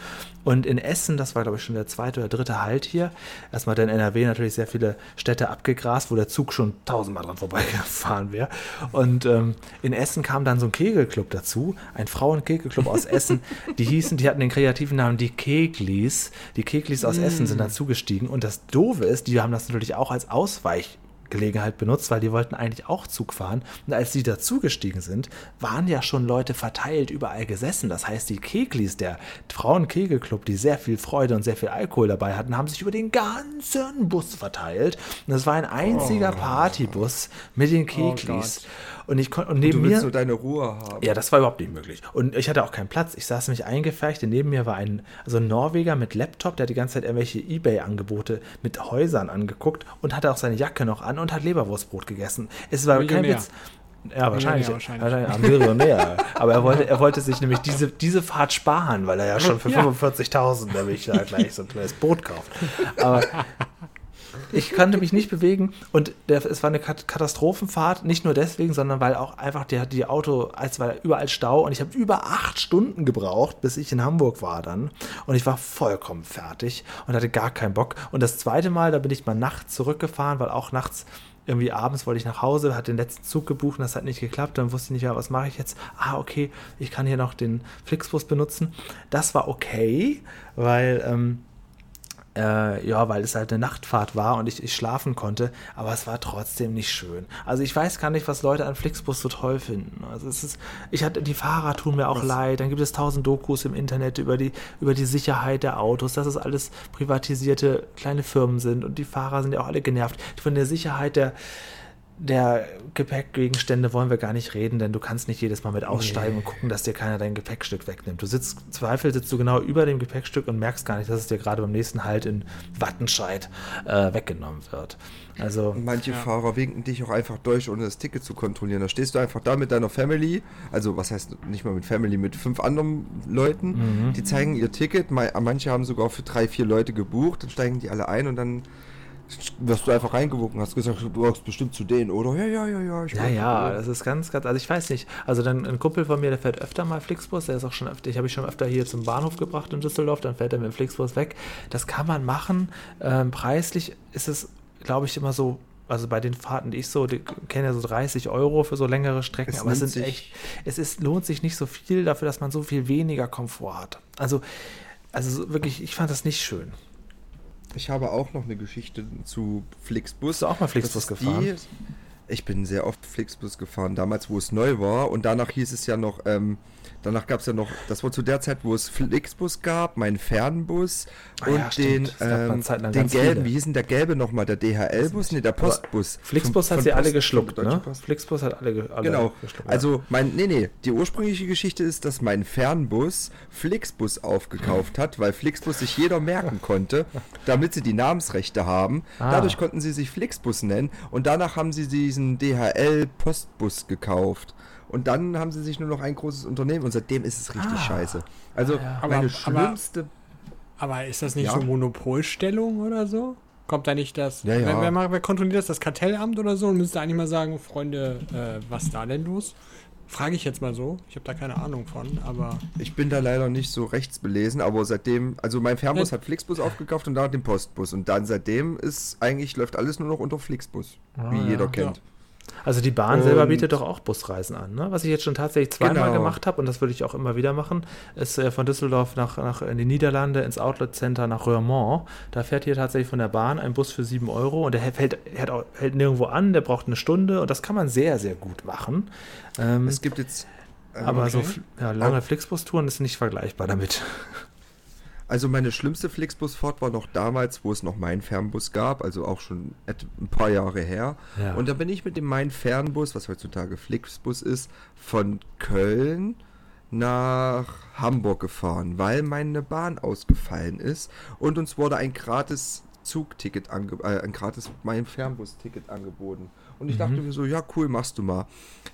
Speaker 1: Und in Essen, das war glaube ich schon der zweite oder dritte Halt hier, erstmal in NRW natürlich sehr viele Städte abgegrast, wo der Zug schon tausendmal dran vorbeigefahren wäre. Und ähm, in Essen kam dann so ein Kegelclub dazu, ein Frauenkegelclub aus Essen. Die hießen, die hatten den kreativen Namen die Keglis. Die Keglis aus Essen sind dazugestiegen. Und das Doofe ist, die haben das natürlich auch als Ausweich Gelegenheit benutzt, weil die wollten eigentlich auch Zug fahren. Und als die dazugestiegen sind, waren ja schon Leute verteilt überall gesessen. Das heißt, die Keglis, der Frauenkegelclub, die sehr viel Freude und sehr viel Alkohol dabei hatten, haben sich über den ganzen Bus verteilt. Und das war ein einziger Partybus mit den Keglis. Und ich konnte und neben
Speaker 3: Du
Speaker 1: mir
Speaker 3: willst nur deine Ruhe haben.
Speaker 1: ja, das war überhaupt nicht möglich. Und ich hatte auch keinen Platz. Ich saß mich eingefärcht. Neben mir war ein, also ein Norweger mit Laptop, der hat die ganze Zeit irgendwelche Ebay-Angebote mit Häusern angeguckt und hatte auch seine Jacke noch an und hat Leberwurstbrot gegessen. Es war kein
Speaker 2: Millionär.
Speaker 1: Witz. Ja, wahrscheinlich.
Speaker 2: wahrscheinlich.
Speaker 1: wahrscheinlich. ein Millionär. Aber er wollte, er wollte sich nämlich diese, diese Fahrt sparen, weil er ja schon für
Speaker 2: Ja.
Speaker 1: 45.000 nämlich da gleich so ein kleines Boot kauft. Aber ich konnte mich nicht bewegen und der, es war eine Kat Katastrophenfahrt, nicht nur deswegen, sondern weil auch einfach der, die Auto, es war überall Stau und ich habe über acht Stunden gebraucht, bis ich in Hamburg war dann und ich war vollkommen fertig und hatte gar keinen Bock. Und das zweite Mal, da bin ich mal nachts zurückgefahren, weil auch nachts irgendwie abends wollte ich nach Hause, hatte den letzten Zug gebucht und das hat nicht geklappt. Dann wusste ich nicht mehr, was mache ich jetzt. Ah, okay, ich kann hier noch den Flixbus benutzen. Das war okay, weil ähm, äh, ja, weil es halt eine Nachtfahrt war und ich, ich schlafen konnte, aber es war trotzdem nicht schön. Also ich weiß gar nicht, was Leute an Flixbus so toll finden. Also es ist, ich hatte, die Fahrer tun mir auch leid, dann gibt es tausend Dokus im Internet über die, über die Sicherheit der Autos, dass es alles privatisierte kleine Firmen sind und die Fahrer sind ja auch alle genervt. Von der Sicherheit der, der Gepäckgegenstände wollen wir gar nicht reden, denn du kannst nicht jedes Mal mit aussteigen und gucken, dass dir keiner dein Gepäckstück wegnimmt. Du sitzt, im Zweifel sitzt du genau über dem Gepäckstück und merkst gar nicht, dass es dir gerade beim nächsten Halt in Wattenscheid äh, weggenommen wird. Also,
Speaker 3: manche
Speaker 2: Ja.
Speaker 3: Fahrer winken dich auch einfach durch, ohne das Ticket zu kontrollieren. Da stehst du einfach da mit deiner Family, also was heißt nicht mal mit Family, mit fünf anderen Leuten. Die zeigen ihr Ticket, manche haben sogar für drei, vier Leute gebucht, dann steigen die alle ein und dann wirst du einfach reingewunken, hast gesagt, du brauchst bestimmt zu denen, oder? Ja, ja, ja, ja. Ich
Speaker 1: ja, ja, das ist ganz, ganz, also ich weiß nicht. Also dann ein Kumpel von mir, der fährt öfter mal Flixbus, der ist auch schon öfter, ich habe ich schon öfter hier zum Bahnhof gebracht in Düsseldorf, dann fährt er mit dem Flixbus weg. Das kann man machen. Ähm, preislich ist es, glaube ich, immer so, also bei den Fahrten, die ich so die, kenne, ja so 30 Euro für so längere Strecken,
Speaker 3: Es
Speaker 1: aber es sind echt, es ist, lohnt sich nicht so viel dafür, dass man so viel weniger Komfort hat. Also, also so wirklich, ich fand das nicht schön.
Speaker 3: Ich habe auch noch eine Geschichte zu Flixbus.
Speaker 1: Bist du auch mal Flixbus gefahren?
Speaker 3: Die, ich bin sehr oft Flixbus gefahren, damals, wo es neu war. Und danach hieß es ja noch, ähm, danach gab es ja noch, das war zu der Zeit, wo es Flixbus gab, meinen Fernbus
Speaker 1: Ah
Speaker 3: und
Speaker 1: ja,
Speaker 3: den, ähm, den gelben,
Speaker 1: viele.
Speaker 3: wie hieß denn der gelbe nochmal, der DHL-Bus? Nee, der Postbus.
Speaker 1: Flixbus
Speaker 3: Von-
Speaker 1: hat
Speaker 3: von
Speaker 1: sie alle
Speaker 3: Post-
Speaker 1: geschluckt,
Speaker 3: von Deutsche
Speaker 1: ne?
Speaker 3: Post.
Speaker 1: Flixbus hat alle, alle
Speaker 3: Genau.
Speaker 1: geschluckt.
Speaker 3: Also mein, nee, nee, die ursprüngliche Geschichte ist, dass mein Fernbus Flixbus aufgekauft hat, weil Flixbus sich jeder merken konnte, damit sie die Namensrechte haben.
Speaker 1: Ah.
Speaker 3: Dadurch konnten sie sich Flixbus nennen und danach haben sie diesen DHL Postbus gekauft. Und dann haben sie sich nur noch ein großes Unternehmen und seitdem ist es richtig
Speaker 1: Ah.
Speaker 3: scheiße. Also
Speaker 1: ja.
Speaker 2: Aber-
Speaker 3: meine
Speaker 2: aber-
Speaker 3: schlimmste
Speaker 2: Aber ist das nicht
Speaker 3: Ja.
Speaker 2: so Monopolstellung oder so? Kommt da nicht das.
Speaker 3: Ja, ja.
Speaker 2: Wer, wer, wer kontrolliert das? Das Kartellamt oder so? Und müsste eigentlich mal sagen, Freunde, äh, was ist da denn los? Frage ich jetzt mal so. Ich habe da keine Ahnung von, aber.
Speaker 3: Ich bin da leider nicht so rechtsbelesen, aber seitdem, also mein Fernbus hat Flixbus aufgekauft und danach den Postbus. Und dann seitdem ist eigentlich, läuft alles nur noch unter Flixbus, wie
Speaker 1: ja.
Speaker 3: jeder kennt.
Speaker 1: Also die Bahn selber
Speaker 3: Und-
Speaker 1: bietet doch auch Busreisen an, ne? Was ich jetzt schon tatsächlich zweimal
Speaker 3: Genau.
Speaker 1: gemacht habe und das würde ich auch immer wieder machen, ist äh, von Düsseldorf nach, nach in die Niederlande ins Outlet Center nach Roermond. Da fährt hier tatsächlich von der Bahn ein Bus für 7 Euro und der hält, hält, auch, hält nirgendwo an, der braucht eine Stunde und das kann man sehr, sehr gut machen. Ähm,
Speaker 3: Es gibt jetzt. ähm,
Speaker 1: aber so
Speaker 2: okay.
Speaker 1: ja, lange Flixbus-Touren ist nicht vergleichbar damit.
Speaker 3: Also meine schlimmste Flixbusfahrt war noch damals, wo es noch mein Fernbus gab, also auch schon ein paar Jahre her.
Speaker 1: Ja.
Speaker 3: Und da bin ich mit dem mein Fernbus, was heutzutage Flixbus ist, von Köln nach Hamburg gefahren, weil meine Bahn ausgefallen ist und uns wurde ein gratis Zugticket angeboten, äh, ein gratis mein Fernbus-Ticket angeboten. Und ich
Speaker 1: Mhm.
Speaker 3: dachte mir so, ja cool, machst du mal.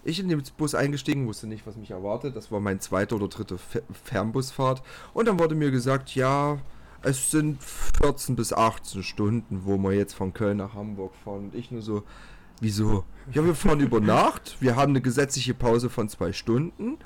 Speaker 3: Ich in den Bus eingestiegen, wusste nicht, was mich erwartet. Das war mein zweiter oder dritter Fe- Fernbusfahrt. Und dann wurde mir gesagt, ja, es sind 14 bis 18 Stunden, wo wir jetzt von Köln nach Hamburg fahren. Und ich nur so, wieso? Ja, wir fahren über Nacht, wir haben eine gesetzliche Pause von zwei Stunden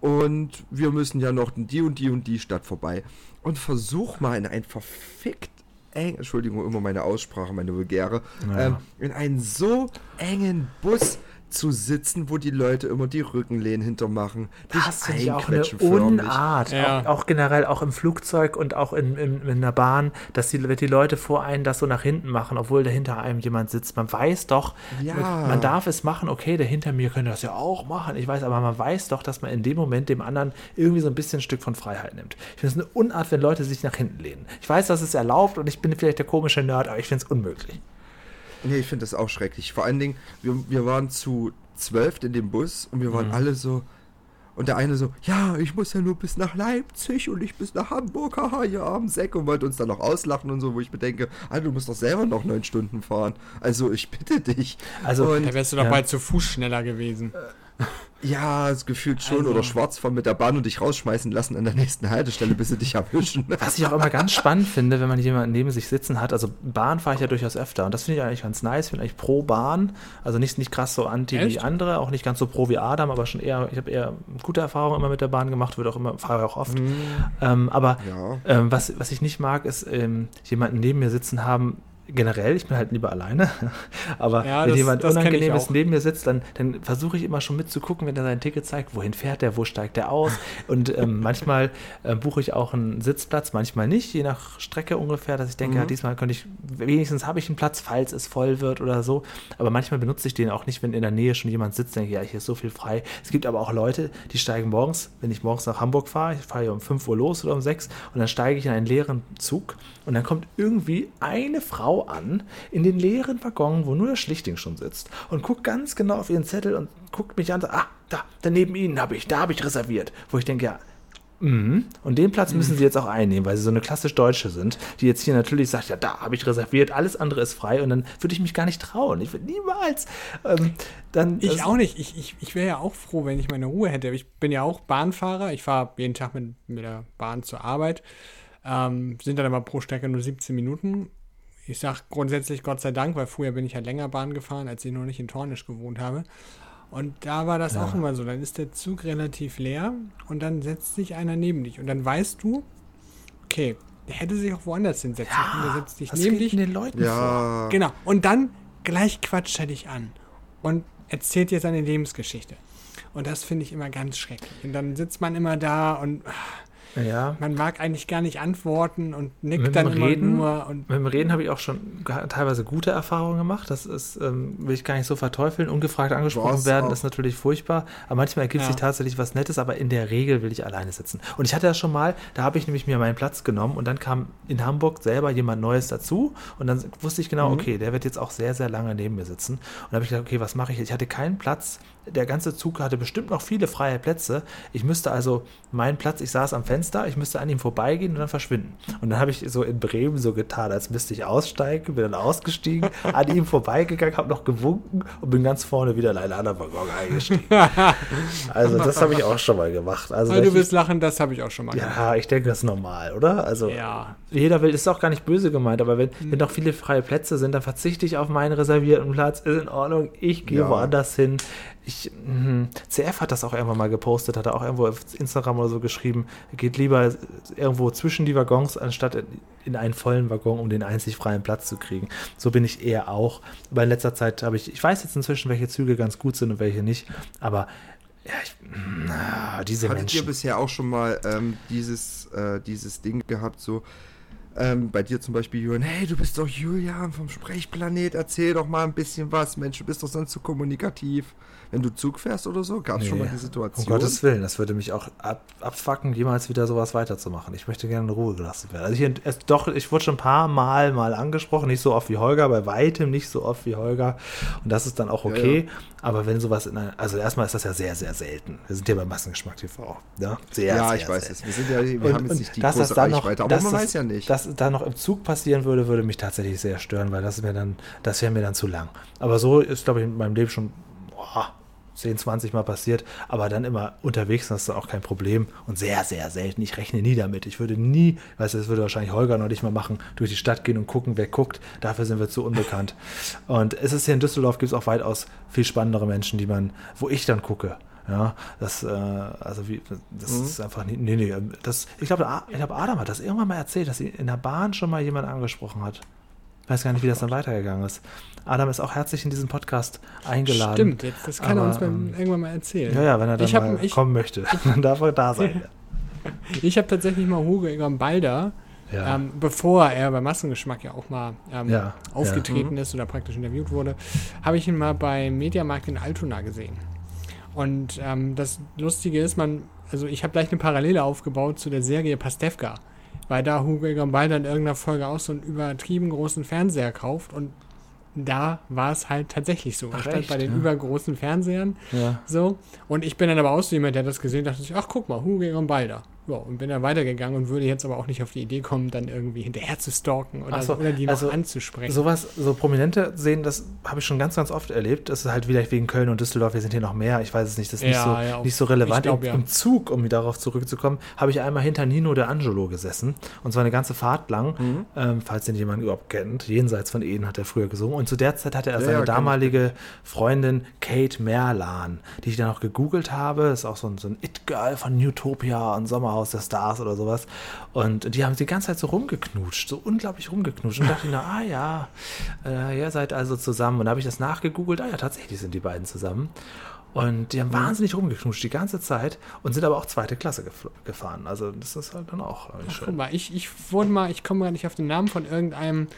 Speaker 3: und wir müssen ja noch in die und die und die Stadt vorbei. Und versuch mal in ein verfickt eng, Entschuldigung, immer meine Aussprache, meine vulgäre,
Speaker 1: Ja.
Speaker 3: ähm, in einen so engen Bus zu sitzen, wo die Leute immer die Rückenlehnen hintermachen.
Speaker 1: Das finde ich auch eine. Unart.
Speaker 2: Ja.
Speaker 1: Auch, auch generell, auch im Flugzeug und auch in, in, in der Bahn, dass die, die Leute vor einem das so nach hinten machen, obwohl da hinter einem jemand sitzt. Man weiß doch,
Speaker 3: Ja.
Speaker 1: man darf es machen, okay, der hinter mir könnte das ja auch machen. Ich weiß, aber man weiß doch, dass man in dem Moment dem anderen irgendwie so ein bisschen ein Stück von Freiheit nimmt. Ich finde es eine Unart, wenn Leute sich nach hinten lehnen. Ich weiß, das ist erlaubt und ich bin vielleicht der komische Nerd, aber ich finde es unmöglich.
Speaker 3: Nee, ich finde das auch schrecklich. Vor allen Dingen, wir, wir waren zu zwölf in dem Bus und wir waren alle so. Und der eine so, ja, ich muss ja nur bis nach Leipzig und nicht bis nach Hamburg, haha, ihr armen Säck und wollte uns dann noch auslachen und so, wo ich mir denke, Alter, du musst doch selber noch neun Stunden fahren. Also ich bitte dich.
Speaker 1: Also,
Speaker 3: und,
Speaker 2: Da wärst du doch
Speaker 1: Ja.
Speaker 2: bald zu Fuß schneller gewesen.
Speaker 3: Ja, es gefühlt schon.
Speaker 2: Also-
Speaker 3: Oder schwarz fahren mit der Bahn und dich rausschmeißen lassen an der nächsten Haltestelle, bis sie dich erwischen.
Speaker 1: Was ich auch immer ganz spannend finde, wenn man jemanden neben sich sitzen hat, also Bahn fahre ich ja durchaus öfter und das finde ich eigentlich ganz nice, finde eigentlich pro Bahn, also nicht, nicht krass so anti wie
Speaker 2: Echt?
Speaker 1: andere, auch nicht ganz so pro wie Adam, aber schon eher, ich habe eher gute Erfahrungen immer mit der Bahn gemacht, würde auch immer, fahre auch oft. Ähm, aber
Speaker 3: Ja.
Speaker 1: ähm, was, was ich nicht mag, ist ähm, jemanden neben mir sitzen haben, generell, ich bin halt lieber alleine, aber
Speaker 2: Ja,
Speaker 1: wenn
Speaker 2: das-
Speaker 1: jemand
Speaker 2: das
Speaker 1: Unangenehmes neben mir sitzt, dann, dann versuche ich immer schon mitzugucken, wenn er sein Ticket zeigt, wohin fährt er, wo steigt er aus und ähm, manchmal ähm, buche ich auch einen Sitzplatz, manchmal nicht, je nach Strecke ungefähr, dass ich denke,
Speaker 3: Mhm.
Speaker 1: ja, diesmal könnte ich, wenigstens habe ich einen Platz, falls es voll wird oder so, aber manchmal benutze ich den auch nicht, wenn in der Nähe schon jemand sitzt, denke ich, ja, hier ist so viel frei. Es gibt aber auch Leute, die steigen morgens, wenn ich morgens nach Hamburg fahre, ich fahre ja um 5 Uhr los oder um 6 und dann steige ich in einen leeren Zug und dann kommt irgendwie eine Frau an in den leeren Waggon, wo nur der Schlichting schon sitzt und guckt ganz genau auf ihren Zettel und guckt mich an, und sagt, ah, da, da neben Ihnen habe ich, da habe ich reserviert. Wo ich denke, ja, mhm. und den Platz müssen Sie jetzt auch einnehmen, weil Sie so eine klassisch Deutsche sind, die jetzt hier natürlich sagt, ja, da habe ich reserviert, alles andere ist frei und dann würde ich mich gar nicht trauen. Ich würde niemals ähm, dann.
Speaker 2: Ich auch nicht. Ich, ich, ich wäre ja auch froh, wenn ich meine Ruhe hätte. Ich bin ja auch Bahnfahrer. Ich fahre jeden Tag mit, mit der Bahn zur Arbeit. Ähm, sind dann aber pro Strecke nur 17 Minuten. Ich sage grundsätzlich Gott sei Dank, weil früher bin ich ja länger Bahn gefahren, als ich noch nicht in Tornisch gewohnt habe. Und da war das
Speaker 1: Ja.
Speaker 2: auch immer so. Dann ist der Zug relativ leer und dann setzt sich einer neben dich. Und dann weißt du, okay, der hätte sich auch woanders hinsetzen können. Der setzt dich
Speaker 1: was
Speaker 2: neben dich.
Speaker 1: den Leuten vor?
Speaker 3: Ja.
Speaker 2: Genau. Und dann gleich quatscht er dich an und erzählt dir seine Lebensgeschichte. Und das finde ich immer ganz schrecklich. Und dann sitzt man immer da und ah,
Speaker 1: Ja.
Speaker 2: man mag eigentlich gar nicht antworten und nickt
Speaker 1: Mit
Speaker 2: dann immer
Speaker 1: Reden?
Speaker 2: nur. Und
Speaker 1: Mit dem Reden habe ich auch schon teilweise gute Erfahrungen gemacht. Das ist, ähm, will ich gar nicht so verteufeln. Ungefragt angesprochen
Speaker 3: Was
Speaker 1: werden
Speaker 3: auch.
Speaker 1: ist natürlich furchtbar. Aber manchmal ergibt
Speaker 2: Ja.
Speaker 1: sich tatsächlich was Nettes, aber in der Regel will ich alleine sitzen. Und ich hatte das schon mal, da habe ich nämlich mir meinen Platz genommen und dann kam in Hamburg selber jemand Neues dazu und dann wusste ich genau,
Speaker 2: Mhm.
Speaker 1: okay, der wird jetzt auch sehr, sehr lange neben mir sitzen. Und da habe ich gedacht, okay, was mache ich? Ich hatte keinen Platz. Der ganze Zug hatte bestimmt noch viele freie Plätze. Ich müsste also meinen Platz, ich saß am Fenster, ich müsste an ihm vorbeigehen und dann verschwinden. Und dann habe ich so in Bremen so getan, als müsste ich aussteigen, bin dann ausgestiegen, an ihm vorbeigegangen, habe noch gewunken und bin ganz vorne wieder in einen anderen Waggon eingestiegen. Also das habe ich auch schon mal gemacht. Also
Speaker 2: weil du willst lachen, das habe ich auch schon mal gemacht.
Speaker 1: ja, ich denke, das ist normal, oder? Also
Speaker 2: Ja.
Speaker 1: jeder will, ist auch gar nicht böse gemeint, aber wenn, wenn noch viele freie Plätze sind, dann verzichte ich auf meinen reservierten Platz, ist in Ordnung, ich gehe
Speaker 3: Ja.
Speaker 1: woanders hin. Ich, mh, CF hat das auch irgendwann mal gepostet, hat er auch irgendwo auf Instagram oder so geschrieben, geht lieber irgendwo zwischen die Waggons, anstatt in, in einen vollen Waggon, um den einzig freien Platz zu kriegen. So bin ich eher auch. Aber in letzter Zeit habe ich, ich weiß jetzt inzwischen, welche Züge ganz gut sind und welche nicht, aber ja, ich, na, diese
Speaker 3: Hattet ihr
Speaker 1: Menschen.
Speaker 3: bisher auch schon mal ähm, dieses, äh, dieses Ding gehabt, so ähm, bei dir zum Beispiel, Julian, hey, du bist doch Julian vom Sprechplanet, erzähl doch mal ein bisschen was, Mensch, du bist doch sonst so kommunikativ. Wenn du Zug fährst oder so, gab es schon mal
Speaker 1: Nee,
Speaker 3: die Situation?
Speaker 1: Um Gottes Willen, das würde mich auch ab, abfacken, jemals wieder sowas weiterzumachen. Ich möchte gerne in Ruhe gelassen werden. Also ich, es, doch, ich wurde schon ein paar Mal mal angesprochen, nicht so oft wie Holger, bei weitem nicht so oft wie Holger. Und das ist dann auch
Speaker 3: Ja,
Speaker 1: okay. Aber wenn sowas in einer, also erstmal ist das ja sehr, sehr selten. Wir sind ja bei Massengeschmack TV. Ja, sehr,
Speaker 3: ja,
Speaker 1: sehr
Speaker 3: ich weiß es. Wir, sind ja, wir
Speaker 1: Und-
Speaker 3: haben jetzt nicht die
Speaker 1: dass das
Speaker 3: große
Speaker 1: dann noch-
Speaker 3: Reichweite, aber man
Speaker 1: das-
Speaker 3: weiß ja nicht.
Speaker 1: Dass da noch im Zug passieren würde, würde mich tatsächlich sehr stören, weil das wäre dann, das wäre mir dann zu lang. Aber so ist, glaube ich, in meinem Leben schon boah, 10, 20 Mal passiert, aber dann immer unterwegs, das ist dann auch kein Problem und sehr, sehr selten. Ich rechne nie damit. Ich würde nie, weißt du, das würde wahrscheinlich Holger noch nicht mal machen, durch die Stadt gehen und gucken, wer guckt. Dafür sind wir zu unbekannt. Und es ist hier in Düsseldorf, gibt es auch weitaus viel spannendere Menschen, die man, wo ich dann gucke. Ja, das, äh, also wie, das
Speaker 3: Mhm.
Speaker 1: ist einfach nee, nee, das, ich glaube, ich glaube, Adam hat das irgendwann mal erzählt, dass sie in der Bahn schon mal jemand angesprochen hat. Ich weiß gar nicht, wie das dann weitergegangen ist. Adam ist auch herzlich in diesen Podcast eingeladen.
Speaker 2: Stimmt, jetzt, das kann er
Speaker 1: Aber,
Speaker 2: uns beim,
Speaker 1: ähm,
Speaker 2: irgendwann mal erzählen.
Speaker 1: Ja, ja, wenn er dann
Speaker 2: hab-
Speaker 1: mal
Speaker 2: ich-
Speaker 1: kommen möchte, dann darf er da sein.
Speaker 2: Ich habe tatsächlich mal Hugo Egon Balder,
Speaker 1: Ja.
Speaker 2: ähm, bevor er bei Massengeschmack ja auch mal ähm,
Speaker 1: Ja,
Speaker 2: aufgetreten ist oder praktisch interviewt wurde, habe ich ihn mal beim Mediamarkt in Altona gesehen. Und ähm, das Lustige ist, man, also ich habe gleich eine Parallele aufgebaut zu der Serie Pastewka, weil da Hugo Egon Balder in irgendeiner Folge auch so einen übertrieben großen Fernseher kauft und da war es halt tatsächlich so.
Speaker 1: Ach, echt,
Speaker 2: bei den
Speaker 1: ja?
Speaker 2: übergroßen Fernsehern
Speaker 1: ja.
Speaker 2: so. Und ich bin dann aber auch so jemand, der das gesehen hat, dachte sich, ach guck mal, Hugo Egon Balder. Ja, und bin dann weitergegangen und würde jetzt aber auch nicht auf die Idee kommen, dann irgendwie hinterher zu stalken oder,
Speaker 1: so,
Speaker 2: oder die noch
Speaker 1: also
Speaker 2: anzusprechen.
Speaker 1: Sowas, so Prominente sehen, das habe ich schon ganz, ganz oft erlebt. Das ist halt wieder wegen Köln und Düsseldorf, wir sind hier noch mehr. Ich weiß es nicht, das ist nicht,
Speaker 2: Ja,
Speaker 1: so,
Speaker 2: ja,
Speaker 1: nicht so relevant.
Speaker 2: glaub,
Speaker 1: Im,
Speaker 2: ja.
Speaker 1: Zug, um darauf zurückzukommen, habe ich einmal hinter Nino de Angelo gesessen. Und zwar eine ganze Fahrt lang,
Speaker 3: Mhm.
Speaker 1: ähm, falls den jemand überhaupt kennt. Jenseits von Eden hat er früher gesungen. Und zu der Zeit hatte er seine
Speaker 3: ich.
Speaker 1: damalige Freundin Kate Merlan, die ich dann auch gegoogelt habe. Das ist auch so ein, so ein It-Girl von Newtopia und Sommerhaus der Stars oder sowas. Und die haben die ganze Zeit so rumgeknutscht, so unglaublich rumgeknutscht. Und dachte ich, na, ah ja, äh, ihr seid also zusammen. Und da habe ich das nachgegoogelt. Ah ja, tatsächlich sind die beiden zusammen. Und die haben wahnsinnig rumgeknutscht die ganze Zeit und sind aber auch zweite Klasse gef- gefahren. Also das ist halt dann auch irgendwie
Speaker 2: Ach, guck
Speaker 1: schön.
Speaker 2: mal, ich, ich wurde mal, ich komme gar nicht auf den Namen von irgendeinem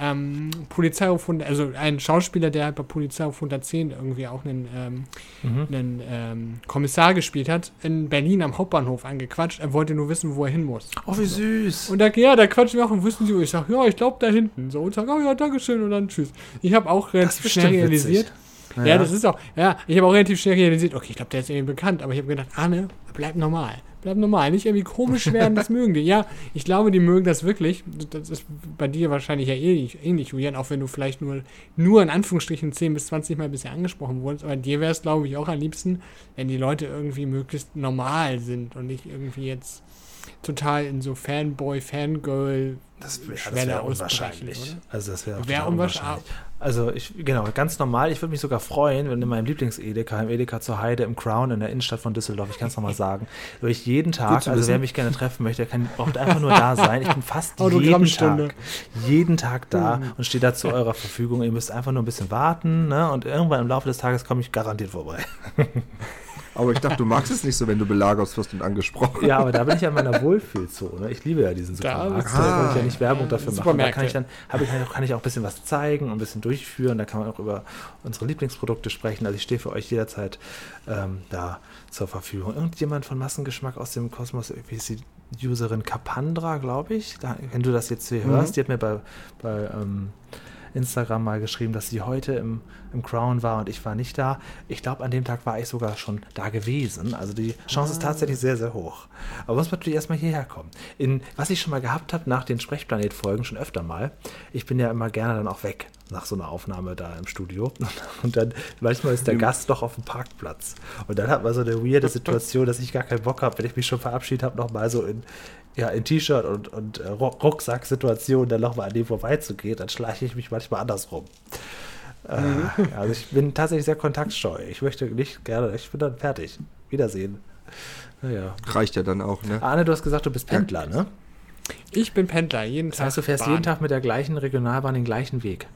Speaker 2: ähm, Polizeiruf 100, also ein Schauspieler, der halt bei Polizeiruf 110 irgendwie auch einen, ähm,
Speaker 1: Mhm.
Speaker 2: einen ähm, Kommissar gespielt hat, in Berlin am Hauptbahnhof angequatscht. Er wollte nur wissen, wo er hin muss.
Speaker 1: Oh, wie süß.
Speaker 2: Und da, ja, da quatschen wir auch und wissen sie, wo ich sage, ja, ich glaube da hinten. So, und sage, oh ja, Dankeschön und dann tschüss. Ich habe auch relativ schnell realisiert.
Speaker 1: witzig.
Speaker 2: Ja, das ist auch, ja, ich habe auch relativ schnell realisiert, okay, ich glaube, der ist irgendwie bekannt, aber ich habe gedacht, Arne, bleib normal. Bleib normal, nicht irgendwie komisch werden, das mögen die. Ja, ich glaube, die mögen das wirklich. Das ist bei dir wahrscheinlich ja ähnlich, ähnlich Julian, auch wenn du vielleicht nur, nur in Anführungsstrichen 10 bis 20 Mal bisher angesprochen wurdest. Aber dir wäre es, glaube ich, auch am liebsten, wenn die Leute irgendwie möglichst normal sind und nicht irgendwie jetzt total in so Fanboy, Fangirl
Speaker 1: Das wäre
Speaker 2: Schwelle
Speaker 1: wär unwahrscheinlich. Also das wäre
Speaker 2: Wär unwahrscheinlich.
Speaker 1: Also ich, genau, ganz normal. Ich würde mich sogar freuen, wenn in meinem Lieblings-Edeka, im Edeka zur Heide, im Crown, in der Innenstadt von Düsseldorf, ich kann es nochmal sagen, würde ich jeden Tag, also wer mich gerne treffen möchte, kann, braucht einfach nur da sein. Ich bin fast jeden
Speaker 2: Autogrammstunde.
Speaker 1: Tag, jeden Tag da und stehe da zu eurer Verfügung. Ihr müsst einfach nur ein bisschen warten ne? und irgendwann im Laufe des Tages komme ich garantiert vorbei.
Speaker 3: Aber ich dachte, du magst es nicht so, wenn du belagert wirst und angesprochen.
Speaker 1: Ja, aber da bin ich ja in meiner Wohlfühlzone. Ich liebe ja diesen
Speaker 2: Da
Speaker 1: Supermarkt. Da,
Speaker 3: du-
Speaker 1: kann ich ja nicht Werbung dafür machen. Da kann ich dann, habe ich, kann ich auch ein bisschen was zeigen und ein bisschen durchführen. Da kann man auch über unsere Lieblingsprodukte sprechen. Also ich stehe für euch jederzeit ähm, da zur Verfügung. Irgendjemand von Massengeschmack aus dem Kosmos, wie ist die Userin Capandra, glaube ich. Da, wenn du das jetzt hier hörst, die hat mir bei, bei ähm, Instagram mal geschrieben, dass sie heute im, im Crown war und ich war nicht da. Ich glaube, an dem Tag war ich sogar schon da gewesen. Also die Chance ist tatsächlich sehr, sehr hoch. Aber muss man natürlich erstmal hierher kommen. In, was ich schon mal gehabt habe nach den Sprechplanet-Folgen schon öfter mal, ich bin ja immer gerne dann auch weg nach so einer Aufnahme da im Studio. Und dann manchmal ist der Gast doch auf dem Parkplatz. Und dann hat man so eine weirde Situation, dass ich gar keinen Bock habe, wenn ich mich schon verabschiedet habe, nochmal so in, ja, in T-Shirt und, und äh, Ruck- Rucksack-Situation dann nochmal an dem vorbeizugehen. Dann schleiche ich mich manchmal andersrum. Äh, ja, also ich bin tatsächlich sehr kontaktscheu. Ich möchte nicht gerne, ich bin dann fertig. Wiedersehen. Naja.
Speaker 3: Reicht ja dann auch, ne?
Speaker 1: Arne, du hast gesagt, du bist Pendler, ne?
Speaker 2: Ich bin Pendler, jeden
Speaker 1: Das
Speaker 2: Tag.
Speaker 1: heißt, du fährst
Speaker 2: Bahn.
Speaker 1: jeden Tag mit der gleichen Regionalbahn den gleichen Weg.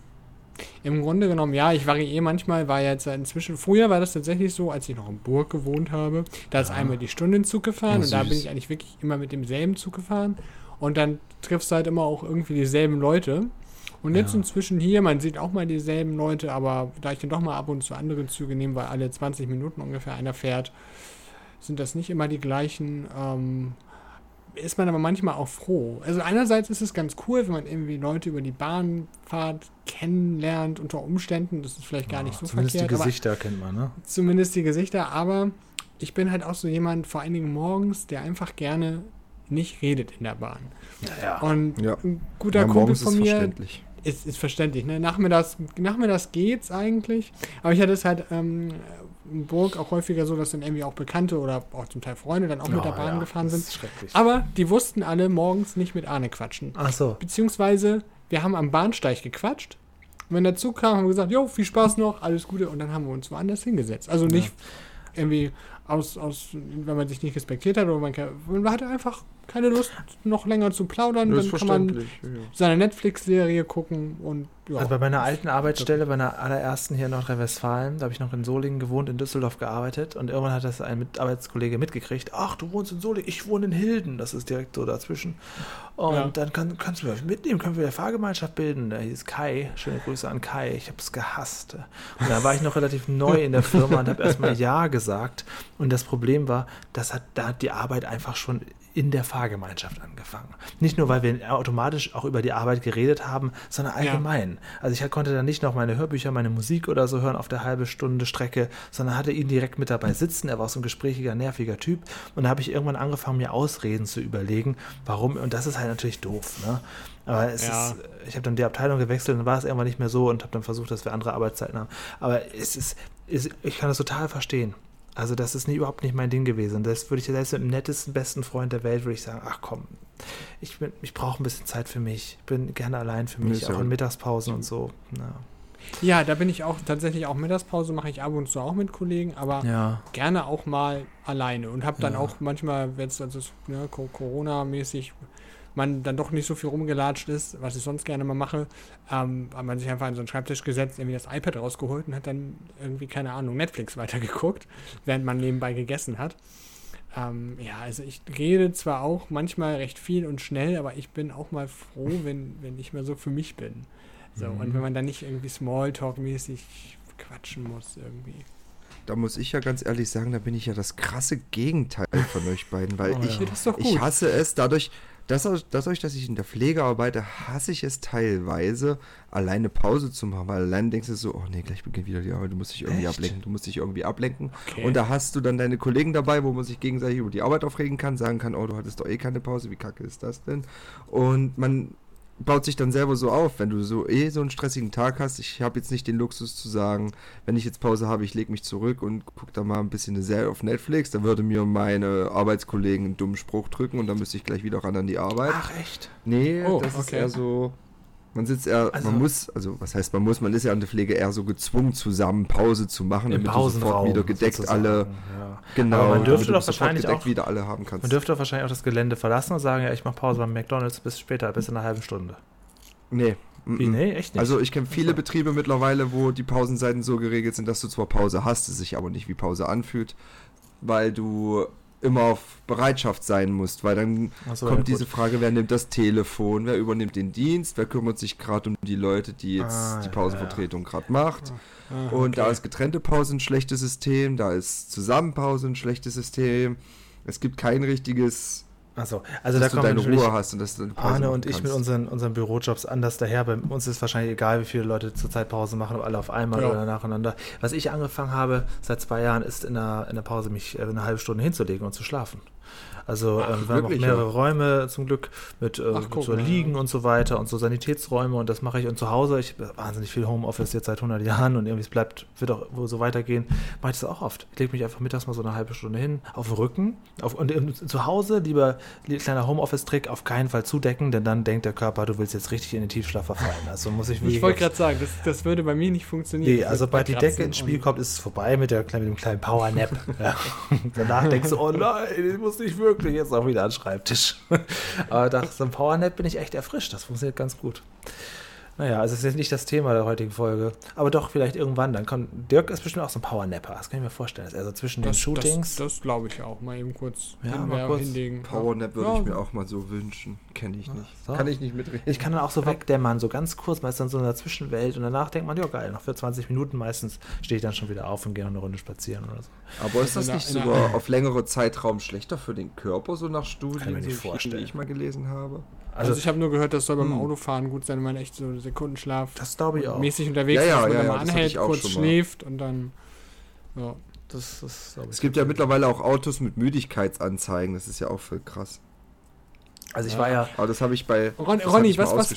Speaker 2: Im Grunde genommen, ja, ich variiere manchmal, war jetzt inzwischen, früher war das tatsächlich so, als ich noch in Burg gewohnt habe, da ist einmal die Stunde in Zug gefahren
Speaker 3: Oh,
Speaker 2: und da bin ich eigentlich wirklich immer mit demselben Zug gefahren und dann triffst du halt immer auch irgendwie dieselben Leute. Und jetzt
Speaker 1: Ja.
Speaker 2: inzwischen hier, man sieht auch mal dieselben Leute, aber da ich dann doch mal ab und zu andere Züge nehme, weil alle 20 Minuten ungefähr einer fährt, sind das nicht immer die gleichen. Ähm, ist man aber manchmal auch froh. Also einerseits ist es ganz cool, wenn man irgendwie Leute über die Bahnfahrt kennenlernt unter Umständen. Das ist vielleicht gar nicht so
Speaker 1: Zumindest
Speaker 2: verkehrt,
Speaker 1: die
Speaker 2: aber
Speaker 1: Gesichter kennt man, ne?
Speaker 2: zumindest die Gesichter. Aber ich bin halt auch so jemand, vor allen Dingen morgens, der einfach gerne nicht redet in der Bahn.
Speaker 1: Ja.
Speaker 2: Und
Speaker 3: Ja.
Speaker 2: ein guter
Speaker 3: Ja,
Speaker 2: Kumpel von
Speaker 3: ist
Speaker 2: mir,
Speaker 3: verständlich.
Speaker 2: ist, ist verständlich, ne? Nachmittags, nachmittags geht's eigentlich. Aber ich hatte es halt ähm, Burg auch häufiger so, dass dann irgendwie auch Bekannte oder auch zum Teil Freunde dann auch mit der
Speaker 1: Oh,
Speaker 2: Bahn
Speaker 1: ja,
Speaker 2: gefahren
Speaker 1: das
Speaker 2: sind.
Speaker 1: ist schrecklich.
Speaker 2: Aber die wussten alle morgens nicht mit Arne quatschen.
Speaker 1: Ach so.
Speaker 2: Beziehungsweise, wir haben am Bahnsteig gequatscht. Und wenn der Zug kam, haben wir gesagt, jo, viel Spaß noch, alles Gute. Und dann haben wir uns woanders hingesetzt. Also nicht irgendwie aus, aus, wenn man sich nicht respektiert hat oder man, man hatte einfach keine Lust, noch länger zu plaudern. Dann kann man
Speaker 3: ja.
Speaker 2: seine Netflix-Serie gucken und ja.
Speaker 1: Also bei meiner alten Arbeitsstelle, bei meiner allerersten hier in Nordrhein-Westfalen, da habe ich noch in Solingen gewohnt, in Düsseldorf gearbeitet und irgendwann hat das ein Arbeitskollege mitgekriegt. Ach, du wohnst in Solingen, ich wohne in Hilden, das ist direkt so dazwischen. Und
Speaker 2: Ja.
Speaker 1: dann kann, kannst du mich mitnehmen, können wir eine Fahrgemeinschaft bilden. Da hieß Kai, schöne Grüße an Kai, ich habe es gehasst. Und da war ich noch relativ neu in der Firma und habe erstmal Ja gesagt. Und das Problem war, das hat, da hat die Arbeit einfach schon in der Fahrgemeinschaft angefangen. Nicht nur, weil wir automatisch auch über die Arbeit geredet haben, sondern
Speaker 2: Ja.
Speaker 1: allgemein. Also ich konnte dann nicht noch meine Hörbücher, meine Musik oder so hören auf der halbe Stunde Strecke, sondern hatte ihn direkt mit dabei sitzen. Er war auch so ein gesprächiger, nerviger Typ. Und da habe ich irgendwann angefangen, mir Ausreden zu überlegen, warum. Und das ist halt natürlich doof. Ne? Aber es
Speaker 2: Ja.
Speaker 1: ist, ich habe dann die Abteilung gewechselt und dann war es irgendwann nicht mehr so und habe dann versucht, dass wir andere Arbeitszeiten haben. Aber es ist, es, ich kann das total verstehen. Also das ist nie, überhaupt nicht mein Ding gewesen. Das würde ich selbst mit dem nettesten, besten Freund der Welt, würde ich sagen, ach komm, ich, bin- ich brauche ein bisschen Zeit für mich. Ich bin gerne allein für mich,
Speaker 3: ja
Speaker 1: auch in. Mittagspausen und so. Ja.
Speaker 2: ja, da bin ich auch tatsächlich auch Mittagspause, mache ich ab und zu auch mit Kollegen, aber
Speaker 1: ja.
Speaker 2: gerne auch mal alleine und habe dann
Speaker 1: Ja.
Speaker 2: auch manchmal, wenn es also ne, Co- Corona-mäßig man dann doch nicht so viel rumgelatscht ist, was ich sonst gerne mal mache, ähm, hat man sich einfach an so einen Schreibtisch gesetzt, irgendwie das iPad rausgeholt und hat dann irgendwie, keine Ahnung, Netflix weitergeguckt, während man nebenbei gegessen hat. Ähm, ja, also ich rede zwar auch manchmal recht viel und schnell, aber ich bin auch mal froh, wenn, wenn ich mal so für mich bin. So,
Speaker 1: Mhm.
Speaker 2: und wenn man dann nicht irgendwie Smalltalk-mäßig quatschen muss irgendwie.
Speaker 3: Da muss ich ja ganz ehrlich sagen, da bin ich ja das krasse Gegenteil von euch beiden, weil
Speaker 1: Oh
Speaker 3: ich,
Speaker 1: ja.
Speaker 3: Ich hasse es dadurch, dass, dadurch, dass ich in der Pflege arbeite, hasse ich es teilweise, alleine Pause zu machen, weil alleine denkst du so, oh nee, gleich beginnt wieder die Arbeit, du musst dich irgendwie
Speaker 1: Echt?
Speaker 3: ablenken, du musst dich irgendwie ablenken.
Speaker 2: Okay.
Speaker 3: Und da hast du dann deine Kollegen dabei, wo man sich gegenseitig über die Arbeit aufregen kann, sagen kann, oh, du hattest doch eh keine Pause, wie kacke ist das denn? Und man baut sich dann selber so auf, wenn du so eh so einen stressigen Tag hast. Ich habe jetzt nicht den Luxus zu sagen, wenn ich jetzt Pause habe, ich lege mich zurück und gucke da mal ein bisschen eine Serie auf Netflix, dann würde mir meine Arbeitskollegen einen dummen Spruch drücken und dann müsste ich gleich wieder ran an die Arbeit.
Speaker 1: Ach echt?
Speaker 3: Nee,
Speaker 2: Oh,
Speaker 3: das ist
Speaker 2: okay.
Speaker 3: eher so. Man sitzt eher,
Speaker 1: Also-
Speaker 3: man muss, also was heißt man muss, man ist ja an der Pflege eher so gezwungen, zusammen Pause zu machen, damit du sofort wieder gedeckt
Speaker 1: sozusagen,
Speaker 3: alle,
Speaker 1: Ja.
Speaker 3: genau,
Speaker 1: Aber man dürfte
Speaker 3: damit du
Speaker 1: doch wahrscheinlich
Speaker 3: gedeckt
Speaker 1: auch-
Speaker 3: wieder alle haben kannst.
Speaker 1: Man dürfte doch wahrscheinlich auch das Gelände verlassen und sagen, ja, ich mache Pause beim McDonalds bis später, bis in einer halben Stunde.
Speaker 3: nee.
Speaker 1: Wie, nee, echt nicht?
Speaker 3: Also ich kenne viele
Speaker 1: Ach so.
Speaker 3: Betriebe mittlerweile, wo die Pausenzeiten so geregelt sind, dass du zwar Pause hast, es sich aber nicht wie Pause anfühlt, weil du immer auf Bereitschaft sein musst, weil dann
Speaker 1: so,
Speaker 3: kommt
Speaker 1: ja,
Speaker 3: diese. Frage, wer nimmt das Telefon, wer übernimmt den Dienst, wer kümmert sich gerade um die Leute, die jetzt
Speaker 1: Ah,
Speaker 3: die
Speaker 1: ja,
Speaker 3: Pausenvertretung gerade macht.
Speaker 2: Ah,
Speaker 3: Und da
Speaker 2: okay.
Speaker 3: ist getrennte Pause ein schlechtes System, da ist Zusammenpause ein schlechtes System. Es gibt kein richtiges,
Speaker 1: Achso, also da
Speaker 3: dass du
Speaker 1: kommt
Speaker 3: deine Ruhe hast und dass du
Speaker 1: Arne und ich mit unseren, unseren Bürojobs anders daher. Bei uns ist wahrscheinlich egal, wie viele Leute zurzeit Pause machen, ob alle auf einmal
Speaker 2: Ja.
Speaker 1: oder nacheinander. Was ich angefangen habe seit zwei Jahren, ist in der, in der Pause mich äh, eine halbe Stunde hinzulegen und zu schlafen. Also
Speaker 3: Ach,
Speaker 1: ähm, wir haben auch
Speaker 3: wirklich,
Speaker 1: mehrere
Speaker 3: ja?
Speaker 1: Räume zum Glück mit, äh,
Speaker 2: Ach,
Speaker 1: mit
Speaker 2: guck
Speaker 1: so
Speaker 2: mal, ja.
Speaker 1: Liegen und so weiter und so Sanitätsräume und das mache ich. Und zu Hause, ich habe wahnsinnig viel Homeoffice jetzt seit 100 Jahren und irgendwie es bleibt, wird auch wohl so weitergehen, mache ich das auch oft. Ich lege mich einfach mittags mal so eine halbe Stunde hin, auf den Rücken auf, und im, zu Hause, lieber li- kleiner Homeoffice-Trick, auf keinen Fall zudecken, denn dann denkt der Körper, du willst jetzt richtig in den Tiefschlaf verfallen. Also muss ich wirklich
Speaker 2: Ich wollte gerade sagen, das, das würde bei mir nicht funktionieren.
Speaker 1: Nee, also sobald die Decke ins Spiel kommt, ist es vorbei mit, der, mit dem kleinen Power-Nap. ja. Danach denkst du, oh nein, ich muss nicht wirklich jetzt auch wieder an den Schreibtisch. Aber nach so einem Power-Nap bin ich echt erfrischt. Das funktioniert ganz gut. Naja, also es ist jetzt nicht das Thema der heutigen Folge. Aber doch, vielleicht irgendwann. Dann kommt, Dirk ist bestimmt auch so ein Powernapper. Das kann ich mir vorstellen. Dass er so zwischen den
Speaker 2: Das,
Speaker 1: Shootings.
Speaker 2: das, das glaube ich auch. Mal eben kurz,
Speaker 1: Ja, mal kurz
Speaker 2: hinlegen.
Speaker 3: Powernap würde
Speaker 2: Ja,
Speaker 3: ich mir auch mal so wünschen. Kenne ich nicht.
Speaker 1: so.
Speaker 3: Kann ich nicht mitreden.
Speaker 1: ich kann dann auch so wegdämmern, so ganz kurz, meist dann so in der Zwischenwelt. Und danach denkt man, ja geil, noch für 20 Minuten meistens stehe ich dann schon wieder auf und gehe noch eine Runde spazieren oder so.
Speaker 3: Aber ist das
Speaker 2: in
Speaker 3: nicht sogar auf längere Zeitraum schlechter für den Körper, so nach Studien,
Speaker 1: Kann ich mir nicht
Speaker 3: so vielen,
Speaker 1: vorstellen.
Speaker 3: die ich mal gelesen habe?
Speaker 2: Also, ich habe nur gehört, das soll beim
Speaker 3: Hm.
Speaker 2: Autofahren gut sein, wenn man echt so Sekundenschlaf
Speaker 1: das glaube ich auch.
Speaker 2: mäßig unterwegs
Speaker 3: Ja, ja,
Speaker 2: ist, wenn
Speaker 3: ja,
Speaker 2: man
Speaker 3: ja, das
Speaker 2: anhält, kurz schläft und dann. Ja.
Speaker 1: Das, das glaube ich.
Speaker 3: Es gibt ja mittlerweile auch Autos mit Müdigkeitsanzeigen, das ist ja auch voll krass.
Speaker 1: Also ich war ja,
Speaker 3: Aber das habe ich bei.
Speaker 2: Ron,
Speaker 3: das
Speaker 2: Ronny,
Speaker 3: ich
Speaker 2: was, was,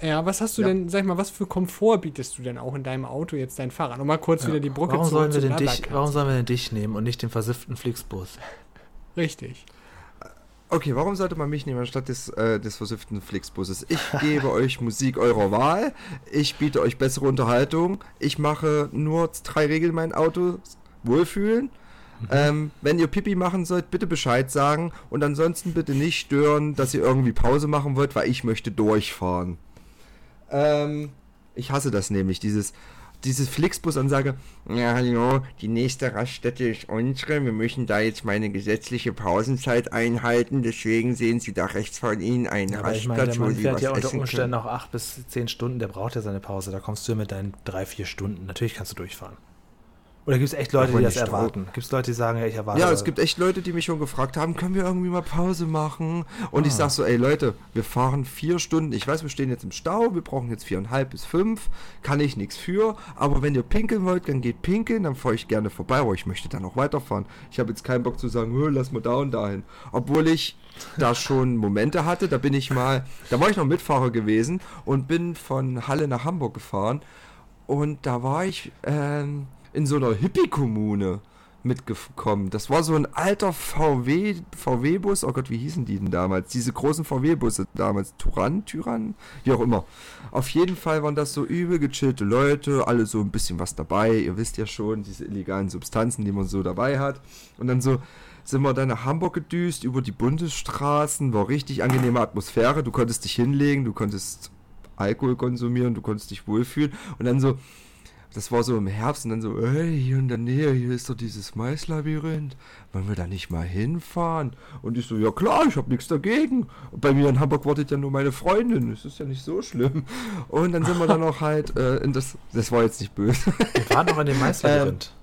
Speaker 2: ja, was hast du
Speaker 3: Ja.
Speaker 2: denn, sag ich mal, was für Komfort bietest du denn auch in deinem Auto jetzt dein Fahrrad? Um mal kurz wieder die Brücke
Speaker 1: warum
Speaker 2: zu,
Speaker 1: sollen, wir
Speaker 2: zu
Speaker 1: den dich, warum sollen wir den dich nehmen und nicht den versifften Flixbus?
Speaker 2: Richtig.
Speaker 3: Okay, warum sollte man mich nehmen anstatt des, äh, des versifften Flixbuses? Ich gebe euch Musik eurer Wahl. Ich biete euch bessere Unterhaltung. Ich mache nur drei Regeln in meinem Auto. Wohlfühlen. Ähm, wenn ihr Pipi machen sollt, bitte Bescheid sagen. Und ansonsten bitte nicht stören, dass ihr irgendwie Pause machen wollt, weil ich möchte durchfahren. Ähm, ich hasse das nämlich, dieses, diese Flixbus-Ansage. Ja, hallo, die nächste Raststätte ist unsere. Wir müssen da jetzt meine gesetzliche Pausenzeit einhalten. Deswegen sehen Sie da rechts von Ihnen einen
Speaker 1: ich meine,
Speaker 3: Rastplatz,
Speaker 1: der
Speaker 3: wo
Speaker 1: Mann
Speaker 3: Sie
Speaker 1: fährt
Speaker 3: was
Speaker 1: ja unter Umständen
Speaker 3: können.
Speaker 1: auch acht bis zehn Stunden, der braucht ja seine Pause. Da kommst du ja mit deinen drei, vier Stunden. Natürlich kannst du durchfahren. Oder gibt es echt Leute, die das
Speaker 3: nicht
Speaker 1: erwarten? Gibt es Leute, die sagen, ja, ich erwarte.
Speaker 3: Ja, es gibt echt Leute, die mich schon gefragt haben, können wir irgendwie mal Pause machen? Und ich
Speaker 1: Ah.
Speaker 3: sag so, ey Leute, wir fahren vier Stunden. Ich weiß, wir stehen jetzt im Stau, wir brauchen jetzt viereinhalb bis fünf. Kann ich nichts für. Aber wenn ihr pinkeln wollt, dann geht pinkeln, dann fahre ich gerne vorbei. Aber ich möchte dann auch weiterfahren. Ich habe jetzt keinen Bock zu sagen, "Hö, lass mal da und dahin. Obwohl ich da schon Momente hatte, da bin ich mal, da war ich noch Mitfahrer gewesen und bin von Halle nach Hamburg gefahren. Und da war ich ähm, in so einer Hippie-Kommune mitgekommen. Das war so ein alter VW, VW-Bus. Oh Gott, wie hießen die denn damals? Diese großen VW-Busse damals. Turan, Tyrann? Wie auch immer. Auf jeden Fall waren das so übel gechillte Leute, alle so ein bisschen was dabei. Ihr wisst ja schon, diese illegalen Substanzen, die man so dabei hat. Und dann so sind wir dann nach Hamburg gedüst, über die Bundesstraßen. War richtig angenehme Atmosphäre. Du konntest dich hinlegen, du konntest Alkohol konsumieren, du konntest dich wohlfühlen. Und dann so, das war so im Herbst und dann so, ey, hier in der Nähe, hier ist doch dieses Maislabyrinth. Wollen wir da nicht mal hinfahren? Und ich so, ja klar, ich habe nichts dagegen. Bei mir in Hamburg wartet ja nur meine Freundin. Das ist ja nicht so schlimm. Und dann sind wir dann auch halt äh, in das, das war jetzt nicht böse.
Speaker 1: Wir waren noch in dem Meisterlabyrinth.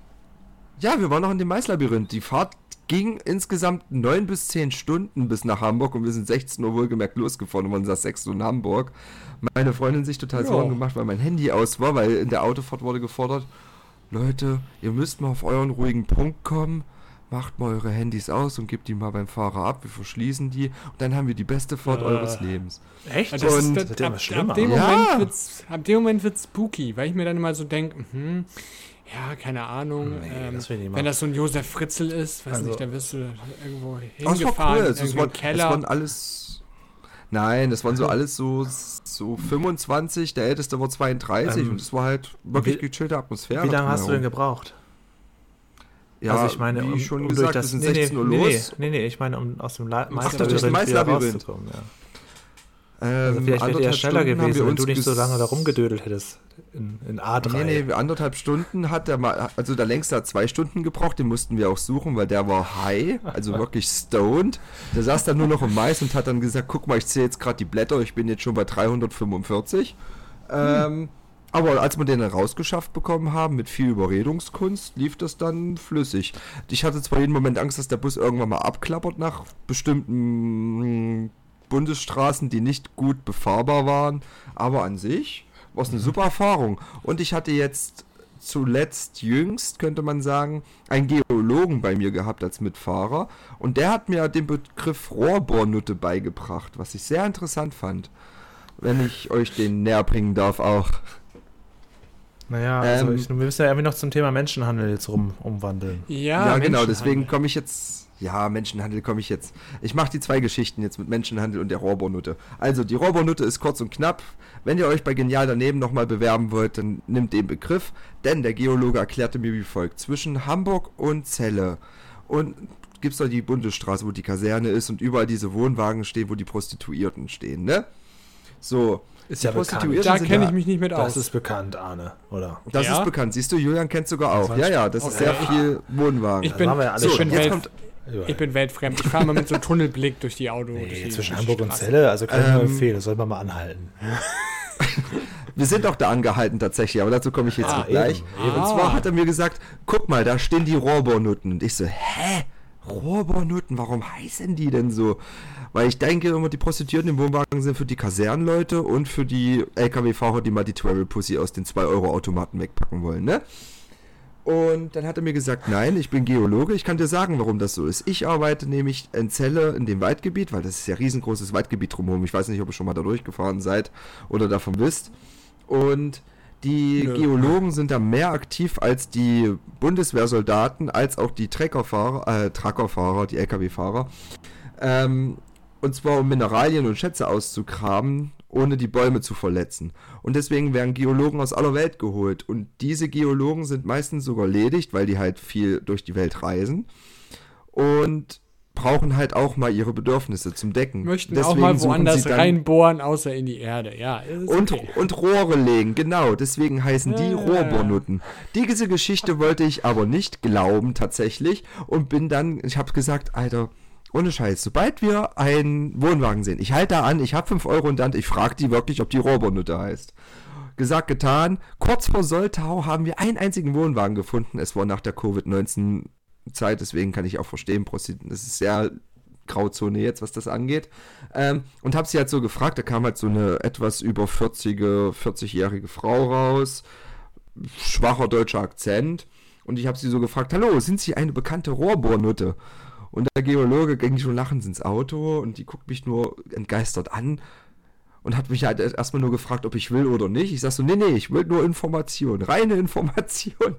Speaker 3: Ja, wir waren noch in dem Maislabyrinth. Die Fahrt ging insgesamt neun bis zehn Stunden bis nach Hamburg und wir sind 16 Uhr wohlgemerkt losgefahren und waren saß 6 Uhr in Hamburg. Meine Freundin sich total
Speaker 2: Ja.
Speaker 3: Sorgen gemacht, weil mein Handy aus war, weil in der Autofahrt wurde gefordert, Leute, ihr müsst mal auf euren ruhigen Punkt kommen, macht mal eure Handys aus und gebt die mal beim Fahrer ab, wir verschließen die und dann haben wir die beste Fahrt
Speaker 2: Äh.
Speaker 3: eures Lebens.
Speaker 1: Echt?
Speaker 2: Das
Speaker 3: Und-
Speaker 2: ist,
Speaker 1: Das wird
Speaker 2: das, ab, ab, dem
Speaker 3: Ja.
Speaker 2: Moment wird's, ab dem Moment wird's spooky, weil ich mir dann immer so denke, hm, ja, keine Ahnung,
Speaker 1: Nee,
Speaker 2: ähm,
Speaker 1: das
Speaker 2: wenn das so ein Josef Fritzl ist, weiß
Speaker 1: Also-
Speaker 2: nicht, dann wirst du irgendwo
Speaker 3: Aber es war
Speaker 2: hingefahren,
Speaker 3: cool,
Speaker 2: in
Speaker 3: es, es,
Speaker 2: irgendeinen
Speaker 3: waren, es
Speaker 2: Keller.
Speaker 3: waren alles. Nein, das waren so alles so, so 25, der älteste war 32
Speaker 1: Ähm,
Speaker 3: und es war halt wirklich
Speaker 1: wie-
Speaker 3: gechillte Atmosphäre.
Speaker 1: Wie lange hast du denn gebraucht?
Speaker 3: Ja,
Speaker 1: also ich meine,
Speaker 3: wie
Speaker 1: um,
Speaker 3: schon
Speaker 1: um
Speaker 3: gesagt,
Speaker 1: durch
Speaker 3: wir sind
Speaker 1: nee,
Speaker 3: 16 Uhr
Speaker 1: nee,
Speaker 3: los.
Speaker 1: Nee, nee, nee, ich meine, um aus dem Meisterlabyrinth
Speaker 3: das
Speaker 1: wieder rauszukommen. Ja.
Speaker 3: Ähm,
Speaker 1: Also vielleicht wäre der schneller
Speaker 3: Stunden
Speaker 1: gewesen, wenn du nicht so lange da rumgedödelt hättest. In, in A3.
Speaker 3: Nee, nee, anderthalb Stunden hat der mal, also der längste hat zwei Stunden gebraucht, den mussten wir auch suchen, weil der war high, also wirklich stoned. Der saß dann nur noch im Mais und hat dann gesagt, guck mal, ich zähle jetzt gerade die Blätter, ich bin jetzt schon bei 345. Ähm, aber als wir den dann rausgeschafft bekommen haben, mit viel Überredungskunst, lief das dann flüssig. Ich hatte zwar jeden Moment Angst, dass der Bus irgendwann mal abklappert nach bestimmten mm, Bundesstraßen, die nicht gut befahrbar waren, aber an sich war es eine super Erfahrung. Und ich hatte jetzt zuletzt, jüngst, könnte man sagen, einen Geologen bei mir gehabt als Mitfahrer. Und der hat mir den Begriff Rohrbohrnutte beigebracht, was ich sehr interessant fand. Wenn ich euch den näher bringen darf auch.
Speaker 1: Naja, also
Speaker 3: Ähm,
Speaker 1: ich, wir müssen ja irgendwie noch zum Thema Menschenhandel jetzt rum umwandeln.
Speaker 2: ja,
Speaker 3: Ja, genau, deswegen komme ich jetzt. Ja, Menschenhandel komme ich jetzt. Ich mache die zwei Geschichten jetzt mit Menschenhandel und der Rohrbohrnutte. Also, die Rohrbohrnutte ist kurz und knapp. Wenn ihr euch bei Genial daneben nochmal bewerben wollt, dann nimmt den Begriff. Denn der Geologe erklärte mir wie folgt: Zwischen Hamburg und Celle und gibt es da die Bundesstraße, wo die Kaserne ist und überall diese Wohnwagen stehen, wo die Prostituierten stehen, ne? So.
Speaker 1: Ist ja bekannt.
Speaker 3: Prostituierten
Speaker 2: Da kenne ich mich nicht mit
Speaker 1: Das
Speaker 2: aus.
Speaker 1: ist bekannt, Arne, oder?
Speaker 3: Das
Speaker 2: Ja?
Speaker 3: ist bekannt. Siehst du, Julian kennt sogar auch.
Speaker 1: Das
Speaker 3: Ja, ja, das ist
Speaker 2: Okay.
Speaker 3: sehr viel Wohnwagen.
Speaker 2: Ich
Speaker 1: Das
Speaker 2: bin,
Speaker 1: ja
Speaker 3: so, jetzt
Speaker 2: Welt,
Speaker 3: kommt.
Speaker 2: ich bin weltfremd. Ich fahre mal mit so einem Tunnelblick durch die Auto. durch
Speaker 1: Nee,
Speaker 2: die,
Speaker 1: zwischen
Speaker 2: durch die
Speaker 1: Hamburg und. Celle, also kann ich nur
Speaker 3: Ähm,
Speaker 1: empfehlen, das soll man mal anhalten.
Speaker 3: Wir sind auch da angehalten tatsächlich, aber dazu komme ich jetzt
Speaker 2: Ah,
Speaker 3: gleich.
Speaker 1: eben, eben.
Speaker 3: Und zwar hat er mir gesagt, guck mal, da stehen die Rohrbohrnutten. Und ich so, hä? Rohrbohrnutten, warum heißen die denn so? Weil ich denke immer, die Prostituierten im Wohnwagen sind für die Kasernenleute und für die LKW-Fahrer, die mal die Travel Pussy aus den 2-Euro-Automaten wegpacken wollen, ne? Und dann hat er mir gesagt, nein, ich bin Geologe, ich kann dir sagen, warum das so ist. Ich arbeite nämlich in Celle in dem Waldgebiet, weil das ist ja riesengroßes Waldgebiet drumherum. Ich weiß nicht, ob ihr schon mal da durchgefahren seid oder davon wisst. Und die
Speaker 2: Nö.
Speaker 3: Geologen sind da mehr aktiv als die Bundeswehrsoldaten, als auch die Treckerfahrer, äh, Truckerfahrer, die LKW-Fahrer. Ähm, und zwar um Mineralien und Schätze auszugraben, ohne die Bäume zu verletzen. Und deswegen werden Geologen aus aller Welt geholt. Und diese Geologen sind meistens sogar ledigt, weil die halt viel durch die Welt reisen. Und brauchen halt auch mal ihre Bedürfnisse zum Decken.
Speaker 2: Möchten auch
Speaker 3: Deswegen
Speaker 2: mal
Speaker 3: suchen
Speaker 2: woanders reinbohren, außer in die Erde. Ja,
Speaker 3: und,
Speaker 2: okay.
Speaker 3: und Rohre legen, genau. Deswegen heißen die
Speaker 2: ja.
Speaker 3: Rohrbohrnutten. Diese Geschichte wollte ich aber nicht glauben tatsächlich und bin dann, ich habe gesagt, Alter, ohne Scheiß, sobald wir einen Wohnwagen sehen, ich halte da an, ich habe 5 Euro in der Hand, ich frage die wirklich, ob die Rohrbohrnutte heißt. Gesagt, getan. Kurz vor Soltau haben wir einen einzigen Wohnwagen gefunden. Es war nach der Covid-19-Zeit, deswegen kann ich auch verstehen, Prosti- das ist sehr Grauzone jetzt, was das angeht. Ähm, und habe sie halt so gefragt, da kam halt so eine etwas über 40, 40-jährige Frau raus, schwacher deutscher Akzent. Und ich habe sie so gefragt, hallo, sind Sie eine bekannte Rohrbohrnutte? Und der Geologe ging schon lachend ins Auto und die guckt mich nur entgeistert an und hat mich halt erstmal nur gefragt, ob ich will oder nicht. Ich sag so, nee, nee, ich will nur Information, reine Information.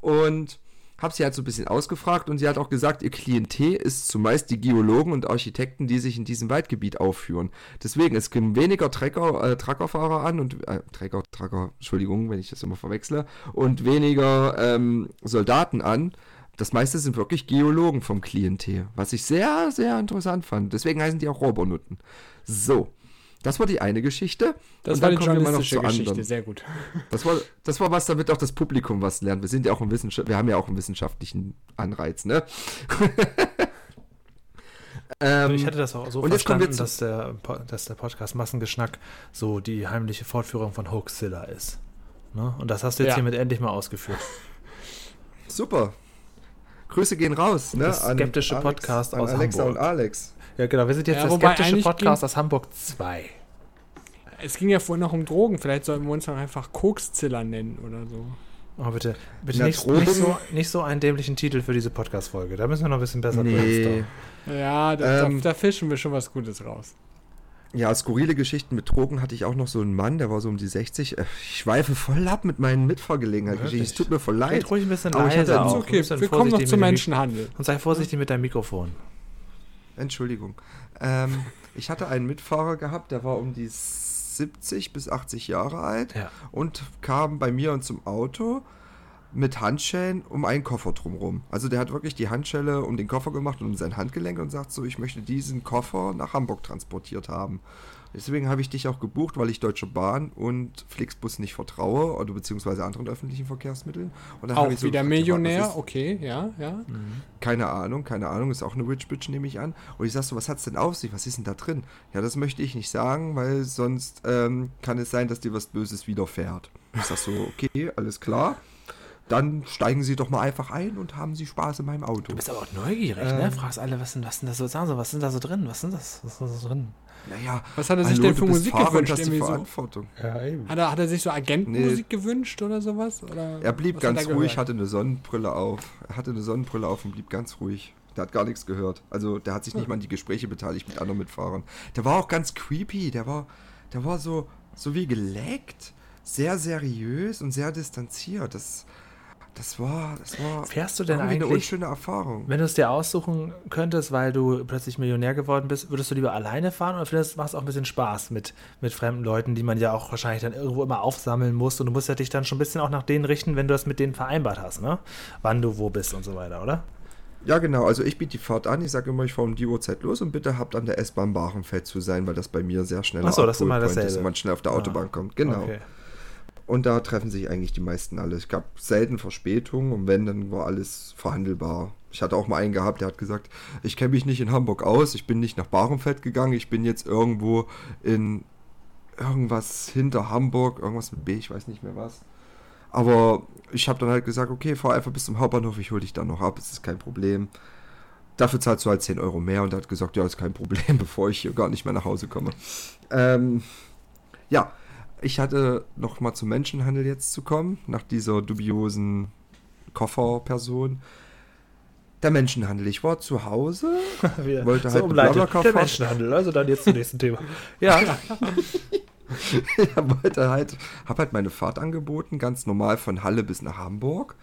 Speaker 3: Und habe sie halt so ein bisschen ausgefragt und sie hat auch gesagt, ihr Klientel ist zumeist die Geologen und Architekten, die sich in diesem Waldgebiet aufführen. Deswegen, es kommen weniger Trecker, äh, Truckerfahrer an und äh, Trecker, Trucker, Entschuldigung, wenn ich das immer verwechsle, und weniger ähm, Soldaten an. Das meiste sind wirklich Geologen vom Klientel, was ich sehr, sehr interessant fand. Deswegen heißen die auch Rohrbohrnutten. So, das war die eine Geschichte.
Speaker 2: Das
Speaker 3: Und
Speaker 2: war
Speaker 3: dann
Speaker 2: die
Speaker 3: kommen wir noch zur
Speaker 2: Geschichte,
Speaker 3: anderen.
Speaker 2: sehr gut.
Speaker 3: Das war, das war was, damit auch das Publikum was lernt. Wir sind ja auch im Wissenschaft, wir haben ja auch einen wissenschaftlichen Anreiz, ne? ähm,
Speaker 1: ich hatte das auch so
Speaker 3: und
Speaker 1: verstanden,
Speaker 3: zu-
Speaker 1: dass der, dass der Podcast Massengeschnack so die heimliche Fortführung von Hoaxilla ist. Ne? Und das hast du jetzt
Speaker 2: Ja.
Speaker 1: hiermit endlich mal ausgeführt.
Speaker 3: super. Grüße gehen raus, ne?
Speaker 1: Das skeptische Podcast
Speaker 3: an
Speaker 1: aus
Speaker 3: Alexa
Speaker 1: Hamburg.
Speaker 3: und Alex.
Speaker 1: Ja, genau. Wir sind jetzt
Speaker 2: Ja,
Speaker 1: der skeptische Podcast
Speaker 2: ging-
Speaker 1: aus Hamburg 2.
Speaker 2: Es ging ja vorhin noch um Drogen. Vielleicht sollten wir uns dann einfach Koksziller nennen oder so.
Speaker 1: Oh, bitte, bitte
Speaker 3: Na,
Speaker 1: nicht, nicht, so, nicht so einen dämlichen Titel für diese Podcast-Folge. Da müssen wir noch ein bisschen besser
Speaker 3: Nee.
Speaker 2: Ja, da,
Speaker 3: Ähm.
Speaker 2: da, da fischen wir schon was Gutes raus.
Speaker 3: Ja, skurrile Geschichten mit Drogen hatte ich auch noch so einen Mann, der war so um die 60. Äh, Ich schweife voll ab mit meinen Mitfahrgelegenheitsgeschichten. Es tut mir voll leid.
Speaker 1: Red ruhig ein bisschen
Speaker 3: Aber ich hatte-
Speaker 1: leiser auch.
Speaker 2: Okay,
Speaker 1: Ein bisschen
Speaker 2: wir kommen noch
Speaker 1: vorsichtig
Speaker 2: zum
Speaker 1: mit dem
Speaker 2: Menschenhandel.
Speaker 1: Und sei vorsichtig mit deinem Mikrofon.
Speaker 3: Entschuldigung. Ähm, ich hatte einen Mitfahrer gehabt, der war um die 70 bis 80 Jahre alt
Speaker 1: Ja.
Speaker 3: und kam bei mir und zum Auto mit Handschellen um einen Koffer drumrum. Also der hat wirklich die Handschelle um den Koffer gemacht und um sein Handgelenk und sagt so, ich möchte diesen Koffer nach Hamburg transportiert haben. Deswegen habe ich dich auch gebucht, weil ich Deutsche Bahn und Flixbus nicht vertraue oder beziehungsweise anderen öffentlichen Verkehrsmitteln. Und dann
Speaker 2: Auch
Speaker 3: ich so
Speaker 2: wieder
Speaker 3: gefragt,
Speaker 2: Millionär,
Speaker 3: ist-
Speaker 2: okay, ja, ja.
Speaker 3: keine Ahnung, keine Ahnung, ist auch eine Rich Bitch, nehme ich an. Und ich sag so, was hat's denn auf sich? Was ist denn da drin? Ja, das möchte ich nicht sagen, weil sonst ähm, kann es sein, dass dir was Böses widerfährt. Ich sag so, okay, alles klar. Dann steigen Sie doch mal einfach ein und haben Sie Spaß in meinem Auto.
Speaker 1: Du bist aber auch neugierig,
Speaker 3: Ähm.
Speaker 1: ne? Fragst alle, was sind, was sind da so, sagen so, was sind da so drin? Was sind das? Was ist da so drin?
Speaker 3: Naja,
Speaker 2: Was hat er sich
Speaker 3: hallo,
Speaker 2: denn für Musik
Speaker 3: Fahrer
Speaker 2: gewünscht?
Speaker 3: hast die
Speaker 2: Irgendwie so,
Speaker 3: Verantwortung.
Speaker 1: Ja, eben.
Speaker 2: hat, er, hat er sich so Agentenmusik gewünscht oder sowas? Oder
Speaker 3: Er blieb ganz
Speaker 2: er
Speaker 3: ruhig, hatte eine Sonnenbrille auf. Er hatte eine Sonnenbrille auf und blieb ganz ruhig. Der hat gar nichts gehört. Also der hat sich nicht mal an die Gespräche beteiligt mit anderen Mitfahrern. Der war auch ganz creepy. Der war, der war so, so wie geleckt, sehr seriös und sehr distanziert. Das, das war, das war
Speaker 1: Fährst du denn
Speaker 3: irgendwie eine
Speaker 1: eigentlich-
Speaker 3: unschöne Erfahrung.
Speaker 1: Wenn du es dir aussuchen könntest, weil du plötzlich Millionär geworden bist, würdest du lieber alleine fahren oder findest, macht es auch ein bisschen Spaß mit, mit fremden Leuten, die man ja auch wahrscheinlich dann irgendwo immer aufsammeln muss und du musst ja dich dann schon ein bisschen auch nach denen richten, wenn du das mit denen vereinbart hast, ne? Wann du wo bist und so weiter, oder?
Speaker 3: Ja, genau. Also ich biete die Fahrt an. Ich sage immer, ich fahre um die Uhrzeit los und bitte habt an der S-Bahn Bahrenfeld zu sein, weil das bei mir sehr schnell
Speaker 1: Ach so, das ist immer
Speaker 3: und man schnell auf der
Speaker 1: Ah.
Speaker 3: Autobahn kommt. Genau.
Speaker 1: Okay.
Speaker 3: Und da treffen sich eigentlich die meisten alle. Es gab selten Verspätungen und wenn, dann war alles verhandelbar. Ich hatte auch mal einen gehabt, der hat gesagt, ich kenne mich nicht in Hamburg aus, ich bin nicht nach Bahrenfeld gegangen, ich bin jetzt irgendwo in irgendwas hinter Hamburg, irgendwas mit B, ich weiß nicht mehr was. Aber ich habe dann halt gesagt, okay, fahr einfach bis zum Hauptbahnhof, ich hole dich dann noch ab, es ist kein Problem. Dafür zahlst du halt 10 Euro mehr und er hat gesagt, ja, ist kein Problem, bevor ich hier gar nicht mehr nach Hause komme. Ähm, ja, ich hatte noch mal zum Menschenhandel jetzt zu kommen, nach dieser dubiosen Kofferperson. Der Menschenhandel. Ich war zu Hause, wollte
Speaker 1: so
Speaker 3: halt
Speaker 1: umleitet.
Speaker 3: Blablacar
Speaker 1: Der. Menschenhandel. Also dann jetzt zum nächsten Thema. Ja,
Speaker 3: ja, wollte halt, hab halt meine Fahrt angeboten, ganz normal von Halle bis nach Hamburg.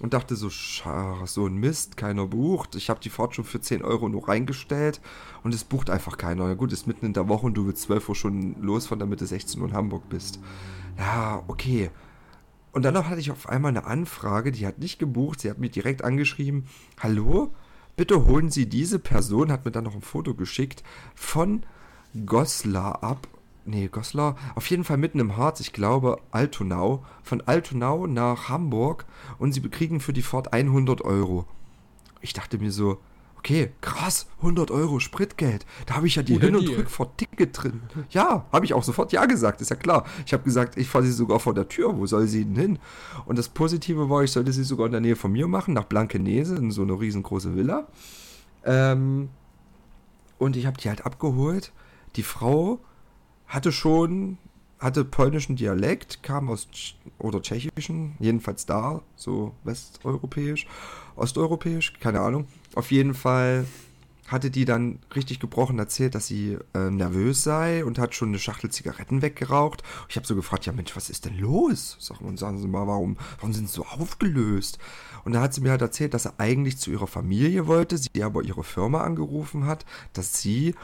Speaker 3: Und dachte so, so ein Mist, keiner bucht. Ich habe die Fahrt schon für 10 Euro nur reingestellt und es bucht einfach keiner. Na gut, ist mitten in der Woche und du willst 12 Uhr schon losfahren, damit du 16 Uhr in Hamburg bist. Ja, okay. Und dann hatte ich auf einmal eine Anfrage, die hat nicht gebucht, sie hat mich direkt angeschrieben, hallo, bitte holen Sie diese Person, hat mir dann noch ein Foto geschickt, von Goslar ab. Nee, Goslar, auf jeden Fall mitten im Harz, ich glaube Altonau, von Altonau nach Hamburg und sie bekriegen für die Fahrt 100 Euro. Ich dachte mir so, okay, krass, 100 Euro Spritgeld. Da habe ich ja die
Speaker 2: Guter
Speaker 3: Hin- und. Rückfahrt-Ticket drin. Ja, habe ich auch sofort ja gesagt, ist ja klar. Ich habe gesagt, ich fahre sie sogar vor der Tür. Wo soll sie denn hin? Und das Positive war, ich sollte sie sogar in der Nähe von mir machen, nach Blankenese, in so eine riesengroße Villa. Ähm, und ich habe die halt abgeholt. Die Frau hatte schon, hatte polnischen Dialekt, kam aus oder tschechischen, jedenfalls da, so westeuropäisch, osteuropäisch, keine Ahnung. Auf jeden Fall hatte die dann richtig gebrochen erzählt, dass sie äh, nervös sei und hat schon eine Schachtel Zigaretten weggeraucht. Ich habe so gefragt, ja Mensch, was ist denn los? Sag mal, sagen Sie mal, warum, warum sind Sie so aufgelöst? Und da hat sie mir halt erzählt, dass er eigentlich zu ihrer Familie wollte, sie aber ihre Firma angerufen hat, dass sie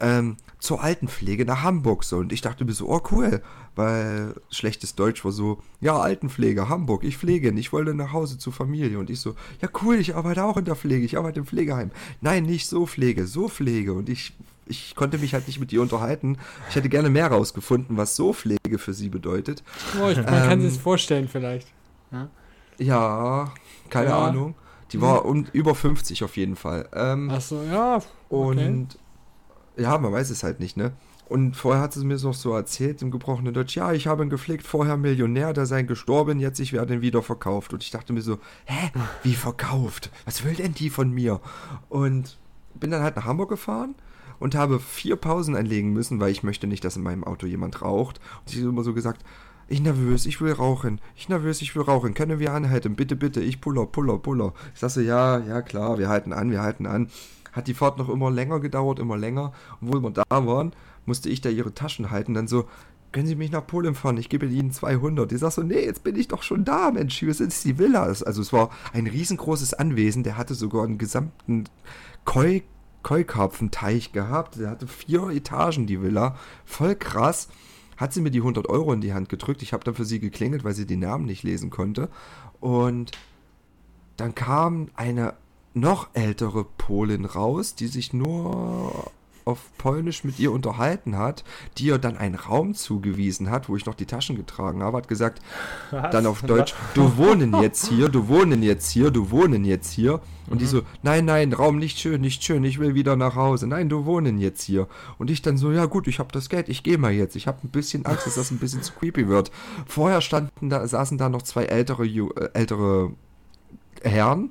Speaker 3: ähm, zur Altenpflege nach Hamburg soll. Und ich dachte mir so, oh cool, weil schlechtes Deutsch war so, ja, Altenpflege, Hamburg, ich pflege, ich wollte nach Hause zur Familie. Und ich so, ja cool, ich arbeite auch in der Pflege, ich arbeite im Pflegeheim. Nein, nicht so Pflege, so Pflege. Und ich, ich konnte mich halt nicht mit ihr unterhalten. Ich hätte gerne mehr rausgefunden, was so Pflege für sie bedeutet.
Speaker 2: Oh, ich, man kann
Speaker 3: Ähm,
Speaker 2: sich vorstellen vielleicht.
Speaker 3: Ja, keine
Speaker 2: Ja.
Speaker 3: Ahnung. Die war un über 50 auf jeden Fall. Ähm,
Speaker 2: Achso, ja. Okay.
Speaker 3: Und ja, man weiß es halt nicht, ne? Und vorher hat sie mir noch so erzählt im gebrochenen Deutsch, ja, ich habe ihn gepflegt, vorher Millionär, da sei gestorben, jetzt ich werde ihn wieder verkauft. Und ich dachte mir so, hä, wie verkauft? Was will denn die von mir? Und bin dann halt nach Hamburg gefahren und habe vier Pausen einlegen müssen, weil ich möchte nicht, dass in meinem Auto jemand raucht. Und sie hat immer so gesagt, ich nervös, ich will rauchen. Ich nervös, ich will rauchen. Können wir anhalten? Bitte, bitte. Ich puller, puller, puller. Ich sag so, ja, ja, klar, wir halten an, wir halten an. Hat die Fahrt noch immer länger gedauert, immer länger. Wo wir da waren, musste ich da ihre Taschen halten. Dann so, können Sie mich nach Polen fahren? Ich gebe Ihnen 200. Die sagt so, nee, jetzt bin ich doch schon da, Mensch. Hier ist die Villa. Also es war ein riesengroßes Anwesen. Der hatte sogar einen gesamten Koi Keukarpfenteich gehabt. Der hatte vier Etagen, die Villa. Voll krass. Hat sie mir die 100 Euro in die Hand gedrückt. Ich habe dann für sie geklingelt, weil sie die Namen nicht lesen konnte. Und dann kam eine noch ältere Polin raus, die sich nur auf Polnisch mit ihr unterhalten hat, die ihr dann einen Raum zugewiesen hat, wo ich noch die Taschen getragen habe, hat gesagt, dann auf Deutsch, du wohnen jetzt hier, du wohnen jetzt hier, du wohnen jetzt hier. Und die so, nein, nein, Raum nicht schön, nicht schön, ich will wieder nach Hause. Nein, du wohnen jetzt hier. Und ich dann so, ja gut, ich habe das Geld, ich gehe mal jetzt. Ich habe ein bisschen Angst, dass das ein bisschen zu creepy wird. Vorher standen da, saßen da noch zwei ältere, äh, ältere Herren.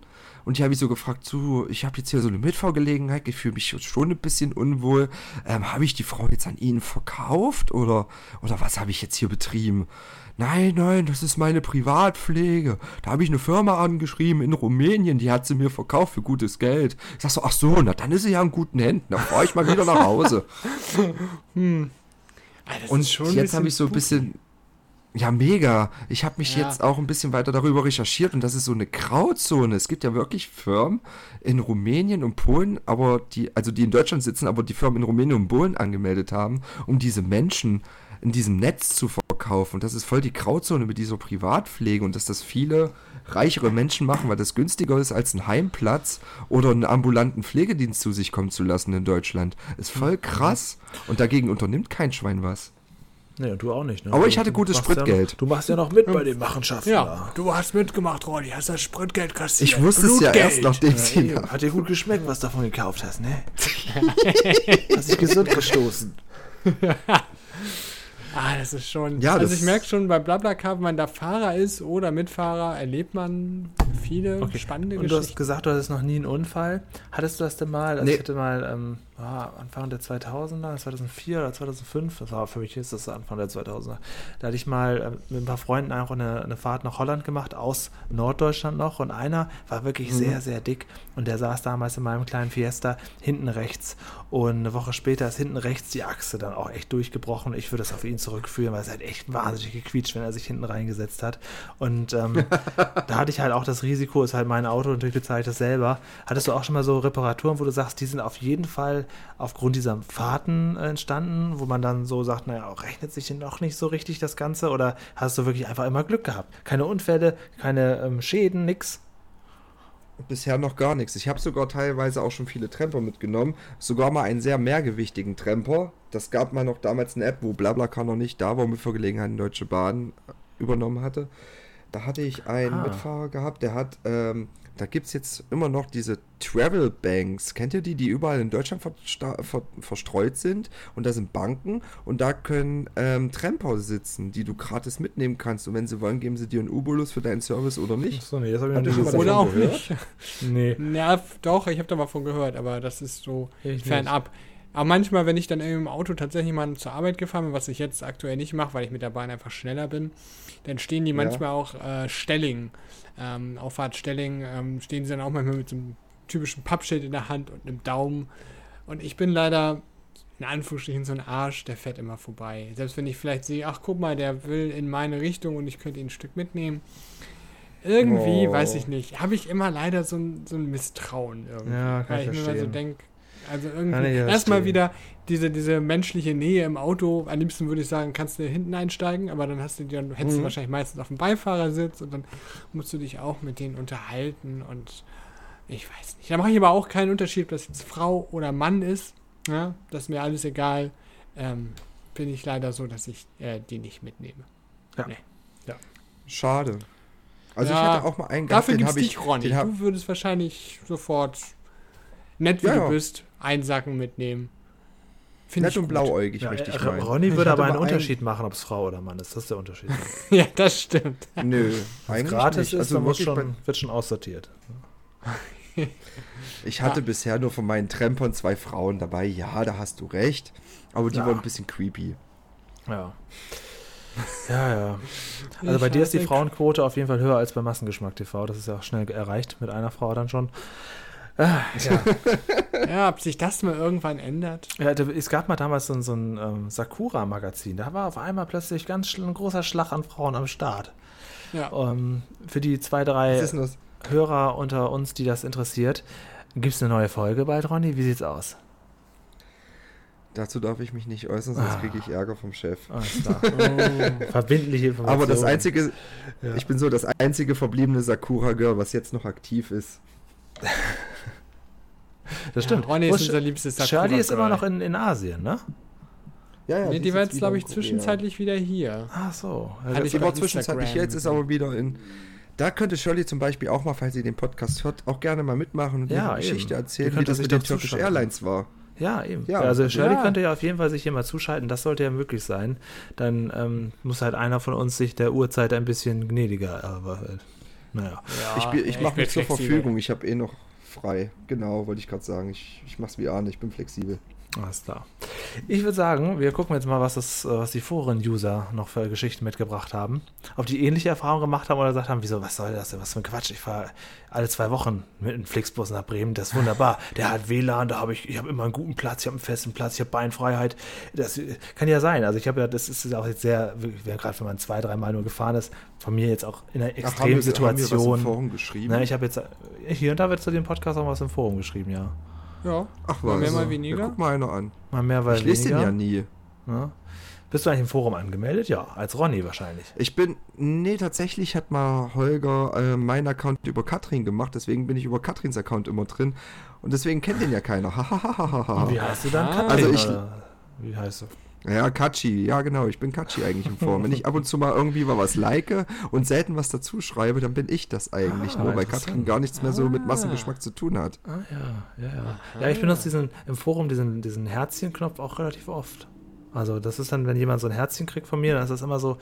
Speaker 3: Und die habe ich so gefragt, so, ich habe jetzt hier so eine Mitfahrgelegenheit, ich fühle mich schon ein bisschen unwohl. Ähm, habe ich die Frau jetzt an Ihnen verkauft oder, oder was habe ich jetzt hier betrieben? Nein, nein, das ist meine Privatpflege. Da habe ich eine Firma angeschrieben in Rumänien, die hat sie mir verkauft für gutes Geld. Ich sag so, ach so, na dann ist sie ja in guten Händen. Dann fahre ich mal wieder nach Hause.
Speaker 2: Ah, das
Speaker 3: Und jetzt habe ich so ein bisschen. Ja, mega. Ich habe mich
Speaker 2: Ja.
Speaker 3: jetzt auch ein bisschen weiter darüber recherchiert und das ist so eine Grauzone. Es gibt ja wirklich Firmen in Rumänien und Polen, aber die, also die in Deutschland sitzen, aber die Firmen in Rumänien und Polen angemeldet haben, um diese Menschen in diesem Netz zu verkaufen. Und das ist voll die Grauzone mit dieser Privatpflege und dass das viele reichere Menschen machen, weil das günstiger ist, als einen Heimplatz oder einen ambulanten Pflegedienst zu sich kommen zu lassen in Deutschland. Ist voll krass. Und dagegen unternimmt kein Schwein was.
Speaker 1: Nee, und du auch nicht. Ne?
Speaker 3: Aber
Speaker 1: Du-
Speaker 3: ich hatte gutes
Speaker 1: ja
Speaker 3: Spritgeld.
Speaker 1: noch, du machst ja noch mit bei den Machenschaften.
Speaker 2: Ja,
Speaker 1: da.
Speaker 2: du hast mitgemacht, Rolli, hast das Spritgeld kassiert.
Speaker 3: Ich wusste es ja
Speaker 2: Blutgeld.
Speaker 3: erst, nachdem sie.
Speaker 1: Hey, hat dir gut geschmeckt, was du davon gekauft hast, ne? hast dich gesund gestoßen.
Speaker 2: Ah, das ist schon.
Speaker 3: Ja,
Speaker 2: also
Speaker 3: das-
Speaker 2: ich merke schon, bei BlaBlaCar, wenn man da Fahrer ist oder Mitfahrer, erlebt man viele spannende
Speaker 1: Und du hast
Speaker 2: Geschichten.
Speaker 1: gesagt, du hattest noch nie einen Unfall. Hattest du das denn mal? Also
Speaker 3: Nee.
Speaker 1: Ich hatte mal, ähm, war Anfang der 2000er, 2004 oder 2005, das war für mich ist das Anfang der 2000er. Da hatte ich mal äh, mit ein paar Freunden einfach eine, eine Fahrt nach Holland gemacht, aus Norddeutschland noch und einer war wirklich
Speaker 3: Mhm.
Speaker 1: sehr, sehr dick und der saß damals in meinem kleinen Fiesta hinten rechts und eine Woche später ist hinten rechts die Achse dann auch echt durchgebrochen. Ich würde das auf ihn zurückführen, weil es hat echt wahnsinnig gequietscht, wenn er sich hinten reingesetzt hat und ähm, da hatte ich halt auch das Risiko, ist halt mein Auto, natürlich bezahle ich das selber. Hattest du auch schon mal so Reparaturen, wo du sagst, die sind auf jeden Fall aufgrund dieser Fahrten äh, entstanden, wo man dann so sagt, naja, rechnet sich denn noch nicht so richtig das Ganze? Oder hast du wirklich einfach immer Glück gehabt? Keine Unfälle, keine ähm, Schäden, nix?
Speaker 3: Bisher noch gar nichts. Ich habe sogar teilweise auch schon viele Tremper mitgenommen. Sogar mal einen sehr mehrgewichtigen Tremper. Das gab mal noch damals eine App, wo Blablacar noch nicht da war, mit Vergelegenheit Deutsche Bahn äh, übernommen hatte. Da hatte ich einen
Speaker 1: Ah.
Speaker 3: Mitfahrer gehabt, der hat, ähm, da gibt es jetzt immer noch diese Travel Banks. Kennt ihr die, die überall in Deutschland ver verstreut sind? Und da sind Banken und da können ähm, Tremper sitzen, die du gratis mitnehmen kannst. Und wenn sie wollen, geben sie dir einen Ubolus für deinen Service oder nicht.
Speaker 1: Achso, nee, das habe
Speaker 3: ihr schon mal
Speaker 2: Oder auch
Speaker 3: gehört?
Speaker 2: nicht.
Speaker 1: Nee.
Speaker 2: Ja, doch, ich habe da mal von gehört, aber das ist so
Speaker 1: Ich
Speaker 2: fernab. Aber manchmal, wenn ich dann irgendwie im Auto tatsächlich mal zur Arbeit gefahren bin, was ich jetzt aktuell nicht mache, weil ich mit der Bahn einfach schneller bin, dann stehen die
Speaker 3: Ja.
Speaker 2: manchmal auch äh, Stelling, ähm, Auffahrt Stelling, ähm, stehen sie dann auch manchmal mit so einem typischen Pappschild in der Hand und einem Daumen. Und ich bin leider in Anführungsstrichen so ein Arsch, der fährt immer vorbei. Selbst wenn ich vielleicht sehe, ach guck mal, der will in meine Richtung und ich könnte ihn ein Stück mitnehmen. Irgendwie,
Speaker 3: Oh.
Speaker 2: weiß ich nicht, habe ich immer leider so ein, so ein Misstrauen irgendwie.
Speaker 1: Ja, kann
Speaker 2: weil
Speaker 1: ich
Speaker 2: ich mir mal so denke, also irgendwie
Speaker 1: ja
Speaker 2: erstmal wieder diese, diese menschliche Nähe im Auto. Am liebsten würde ich sagen, kannst du hinten einsteigen, aber dann hast du dir, hättest du
Speaker 3: Mhm.
Speaker 2: wahrscheinlich meistens auf dem Beifahrersitz und dann musst du dich auch mit denen unterhalten und ich weiß nicht. Da mache ich aber auch keinen Unterschied, ob das jetzt Frau oder Mann ist. Ja, das ist mir alles egal. Ähm, bin ich leider so, dass ich äh, die nicht mitnehme.
Speaker 3: Schade. Also
Speaker 2: Ja,
Speaker 3: ich hatte auch mal einen gehabt,
Speaker 2: Dafür
Speaker 3: habe ich.
Speaker 2: dich, Ronny.
Speaker 3: den hab-
Speaker 2: Du würdest wahrscheinlich sofort, nett wie
Speaker 3: Ja,
Speaker 2: du
Speaker 3: ja.
Speaker 2: bist, einsacken mitnehmen. Finde
Speaker 3: Nett
Speaker 2: ich
Speaker 3: und
Speaker 2: gut.
Speaker 3: blauäugig,
Speaker 1: Ja,
Speaker 3: möchte ich
Speaker 1: äh,
Speaker 3: meinen.
Speaker 1: Ronny
Speaker 3: Ich
Speaker 1: würde
Speaker 3: hatte
Speaker 1: aber einen Unterschied machen, ob es Frau oder Mann ist. Das ist der Unterschied.
Speaker 2: Ja, das stimmt.
Speaker 3: Nö,
Speaker 1: Wenn
Speaker 3: eigentlich
Speaker 1: es gratis
Speaker 3: nicht.
Speaker 1: ist,
Speaker 3: Also
Speaker 1: dann muss schon, wird schon aussortiert.
Speaker 3: ich hatte
Speaker 2: Ja.
Speaker 3: bisher nur von meinen Trempern zwei Frauen dabei. Ja, da hast du recht. Aber die
Speaker 1: Ja.
Speaker 3: waren ein bisschen creepy.
Speaker 1: Ja. Ja, ja. Also
Speaker 2: Ich
Speaker 1: bei dir ist die Frauenquote auf jeden Fall höher als bei Massengeschmack TV. Das ist ja auch schnell erreicht mit einer Frau dann schon. Ah, ja.
Speaker 2: Ja, ob sich das mal irgendwann ändert.
Speaker 1: ja, es gab mal damals so ein, so ein ähm, Sakura-Magazin. Da war auf einmal plötzlich ganz ein großer Schlag an Frauen am Start.
Speaker 2: Ja.
Speaker 1: Ähm, für die zwei, drei? Hörer unter uns, die das interessiert, gibt es eine neue Folge bald, Ronny? Wie sieht's aus?
Speaker 3: Dazu darf ich mich nicht äußern, sonst
Speaker 1: Ah.
Speaker 3: kriege ich Ärger vom Chef.
Speaker 2: Oh.
Speaker 1: Verbindliche Informationen.
Speaker 3: Aber das einzige,
Speaker 1: Ja.
Speaker 3: ich bin so das einzige verbliebene Sakura-Girl, was jetzt noch aktiv ist.
Speaker 1: Das stimmt.
Speaker 2: Ja, Ronny ist unser liebstes
Speaker 1: Shirley ist immer noch in, in Asien, ne?
Speaker 3: Ja, ja.
Speaker 2: Nee, die war jetzt, glaube ich, zwischenzeitlich wieder hier.
Speaker 1: Ach so. Ja,
Speaker 2: ich
Speaker 3: Die war zwischenzeitlich
Speaker 2: Instagram.
Speaker 3: jetzt, ist aber wieder in. Da könnte Shirley zum Beispiel auch mal, falls sie den Podcast hört, auch gerne mal mitmachen und
Speaker 1: Ja,
Speaker 3: ihre Geschichte
Speaker 1: eben.
Speaker 3: erzählen,
Speaker 1: Die
Speaker 3: wie das mit den
Speaker 1: doch
Speaker 3: Turkish. Airlines war.
Speaker 1: Ja, eben.
Speaker 3: Ja.
Speaker 1: also Shirley
Speaker 2: Ja.
Speaker 1: könnte ja auf jeden Fall sich hier mal zuschalten. Das sollte ja möglich sein. Dann ähm, muss halt einer von uns sich der Uhrzeit ein bisschen gnädiger. Aber äh, naja.
Speaker 3: ich bin- ich
Speaker 2: ja,
Speaker 3: mache mich zur. Verfügung, ich habe eh noch frei. Genau, wollte ich gerade sagen. Ich, ich mache es wie Arne, ich bin flexibel.
Speaker 1: Alles klar. Ich würde sagen, wir gucken jetzt mal, was, das, äh, was die Foren-User noch für Geschichten mitgebracht haben. Ob die ähnliche Erfahrungen gemacht haben oder gesagt haben, wieso, was soll das denn, was für ein Quatsch. Ich fahre alle zwei Wochen mit einem Flixbus nach Bremen, das ist wunderbar. Der hat WLAN, da habe ich, ich habe immer einen guten Platz, ich habe einen festen Platz, ich habe Beinfreiheit. Das äh, kann ja sein. Also ich habe ja, das ist auch jetzt sehr, gerade wenn man zwei, dreimal nur gefahren ist, von mir jetzt auch in einer
Speaker 3: Ach, haben wir- haben wir was im
Speaker 1: Extremsituation.
Speaker 3: Forum geschrieben?
Speaker 1: Na, ich habe jetzt, äh, hier und da wird zu dem Podcast auch was im Forum geschrieben, ja.
Speaker 2: Ja.
Speaker 3: Ach
Speaker 2: Mal
Speaker 3: was.
Speaker 2: mehr, mal
Speaker 3: Ja,
Speaker 2: weniger.
Speaker 3: guck mal einer an.
Speaker 1: Mal mehr, weil
Speaker 3: ich lese den ja nie.
Speaker 1: Ja. Bist du eigentlich im Forum angemeldet? Ja, als Ronny wahrscheinlich.
Speaker 3: Ich bin, nee, tatsächlich hat mal Holger äh, meinen Account über Katrin gemacht, deswegen bin ich über Katrins Account immer drin und deswegen kennt den ja keiner.
Speaker 1: Wie heißt du dann?
Speaker 2: Ah.
Speaker 1: Katrin,
Speaker 3: Also ich-
Speaker 1: Wie heißt du?
Speaker 3: Ja, Katschi, ja genau, ich bin Katschi eigentlich im Forum. Wenn ich ab und zu mal irgendwie mal was like und selten was dazu schreibe, dann bin ich das eigentlich
Speaker 1: Ah,
Speaker 3: nur, weil. Katrin gar nichts mehr so mit
Speaker 2: Ah.
Speaker 3: Massengeschmack zu tun hat.
Speaker 1: Ah ja, ja, ja. Ja, ich benutze diesen im Forum diesen, diesen Herzchenknopf auch relativ oft. Also das ist dann, wenn jemand so ein Herzchen kriegt von mir, dann ist das immer so,